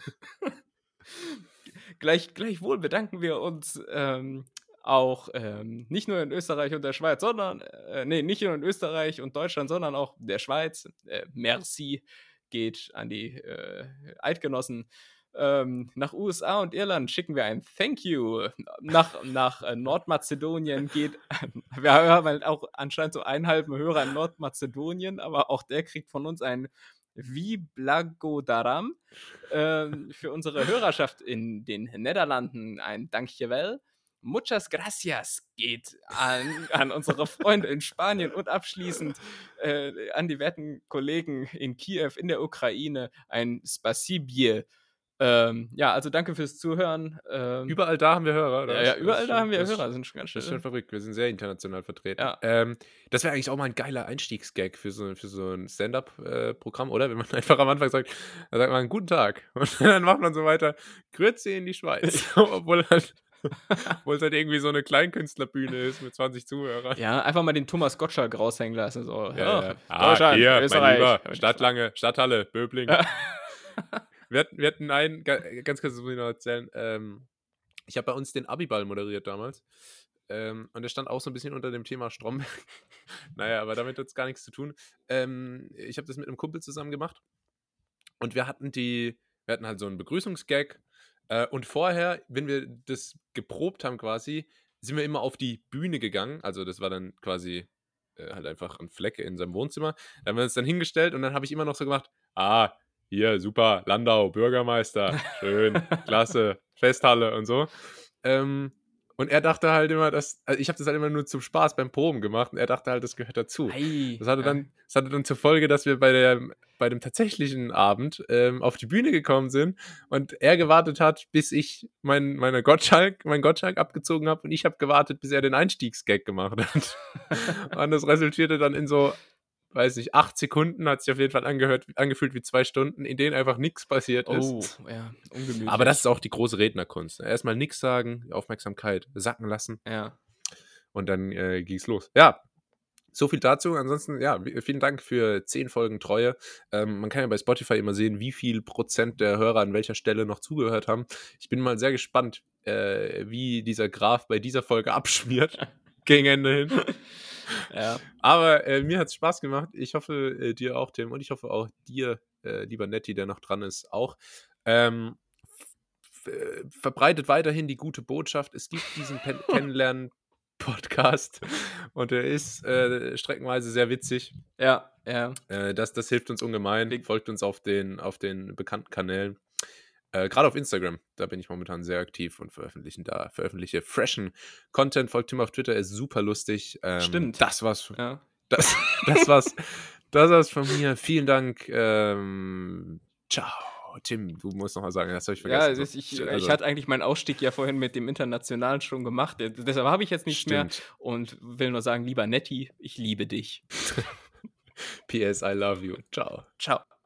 Gleich, gleichwohl bedanken wir uns ähm, auch ähm, nicht nur in Österreich und der Schweiz, sondern, äh, nee, nicht nur in Österreich und Deutschland, sondern auch der Schweiz. Äh, merci geht an die äh, Eidgenossen. Ähm, nach USA und Irland schicken wir ein Thank you. Nach, nach äh, Nordmazedonien geht. <laughs> wir haben halt auch anscheinend so einen halben Hörer in Nordmazedonien, aber auch der kriegt von uns ein Viblagodaram. Ähm, für unsere Hörerschaft in den Niederlanden ein Dankjewel. Muchas gracias geht an, an unsere Freunde in Spanien und abschließend äh, an die werten Kollegen in Kiew, in der Ukraine, ein Spasibie. Ähm, ja, also danke fürs Zuhören. Ähm, Überall da haben wir Hörer, oder? ja, ja, Das überall da haben wir das Hörer, sind schon ganz Das ist schon schön. verrückt. Wir sind sehr international vertreten. Ja. Ähm, das wäre eigentlich auch mal ein geiler Einstiegsgag für so, für so ein Stand-up-Programm, oder? Wenn man <laughs> einfach am Anfang sagt, dann sagt man guten Tag. <laughs> Und dann macht man so weiter, Grüezi in die Schweiz. <laughs> obwohl, halt, <laughs> obwohl es halt irgendwie so eine Kleinkünstlerbühne ist mit 20 Zuhörern. Ja, einfach mal den Thomas Gottschalk raushängen lassen. So, Ja, ja. Ah, Deutschland, hier, mein Österreich. Lieber, Stadtlange, Stadthalle, Böbling. Ja. <laughs> wir, hatten, wir hatten einen, ga- ganz kurz, das muss ich noch erzählen. Ähm, ich habe bei uns den Abiball moderiert damals. Ähm, und der stand auch so ein bisschen unter dem Thema Stromberg. <laughs> naja, aber damit hat es gar nichts zu tun. Ähm, ich habe das mit einem Kumpel zusammen gemacht. Und wir hatten die, wir hatten halt so einen Begrüßungsgag. Äh, und vorher, wenn wir das geprobt haben quasi, sind wir immer auf die Bühne gegangen. Also das war dann quasi äh, halt einfach ein Fleck in seinem Wohnzimmer. Da haben wir uns dann hingestellt und dann habe ich immer noch so gemacht, ah, hier, super, Landau, Bürgermeister, schön, <laughs> klasse, Festhalle und so. Ähm, und er dachte halt immer, dass, also ich habe das halt immer nur zum Spaß beim Proben gemacht und er dachte halt, das gehört dazu. Ei, Das hatte, ja. dann, das hatte dann zur Folge, dass wir bei, der, bei dem tatsächlichen Abend ähm, auf die Bühne gekommen sind und er gewartet hat, bis ich mein, meine Gottschalk, mein Gottschalk abgezogen habe und ich habe gewartet, bis er den Einstiegsgag gemacht hat. <laughs> und das resultierte dann in so, weiß nicht, acht Sekunden, hat sich auf jeden Fall angehört, angefühlt wie zwei Stunden, in denen einfach nichts passiert Oh, ist. ja, ungemütlich. Aber das ist auch die große Rednerkunst. Erstmal nichts sagen, Aufmerksamkeit sacken lassen Ja. und dann äh, ging's los. Ja, so viel dazu. Ansonsten, ja, vielen Dank für zehn Folgen Treue. Ähm, man kann ja bei Spotify immer sehen, wie viel Prozent der Hörer an welcher Stelle noch zugehört haben. Ich bin mal sehr gespannt, äh, wie dieser Graph bei dieser Folge abschmiert. <laughs> Gegen Ende hin. Ja. Aber äh, mir hat's Spaß gemacht. Ich hoffe, äh, dir auch, Tim. Und ich hoffe auch dir, äh, lieber Netti, der noch dran ist, auch. Ähm, äh, verbreitet weiterhin die gute Botschaft. Es gibt diesen Pen <laughs> Kennenlernen-Podcast und er ist äh, streckenweise sehr witzig. Ja, ja. Äh, das, das hilft uns ungemein. Folgt uns auf den, auf den bekannten Kanälen. Äh, Gerade auf Instagram, da bin ich momentan sehr aktiv und veröffentlichen da, veröffentliche freshen Content. Folgt Tim auf Twitter, er ist super lustig. Ähm, Stimmt. Das war's ja. das, <laughs> das war's. Das war's von mir. Vielen Dank. Ähm, ciao. Tim, du musst noch mal sagen, das habe ich Ja, vergessen. das, ich, Also, ich hatte eigentlich meinen Ausstieg ja vorhin mit dem Internationalen schon gemacht. Deshalb habe ich jetzt nichts mehr und will nur sagen, lieber Netti, ich liebe dich. <laughs> PS, I love you. Ciao. Ciao.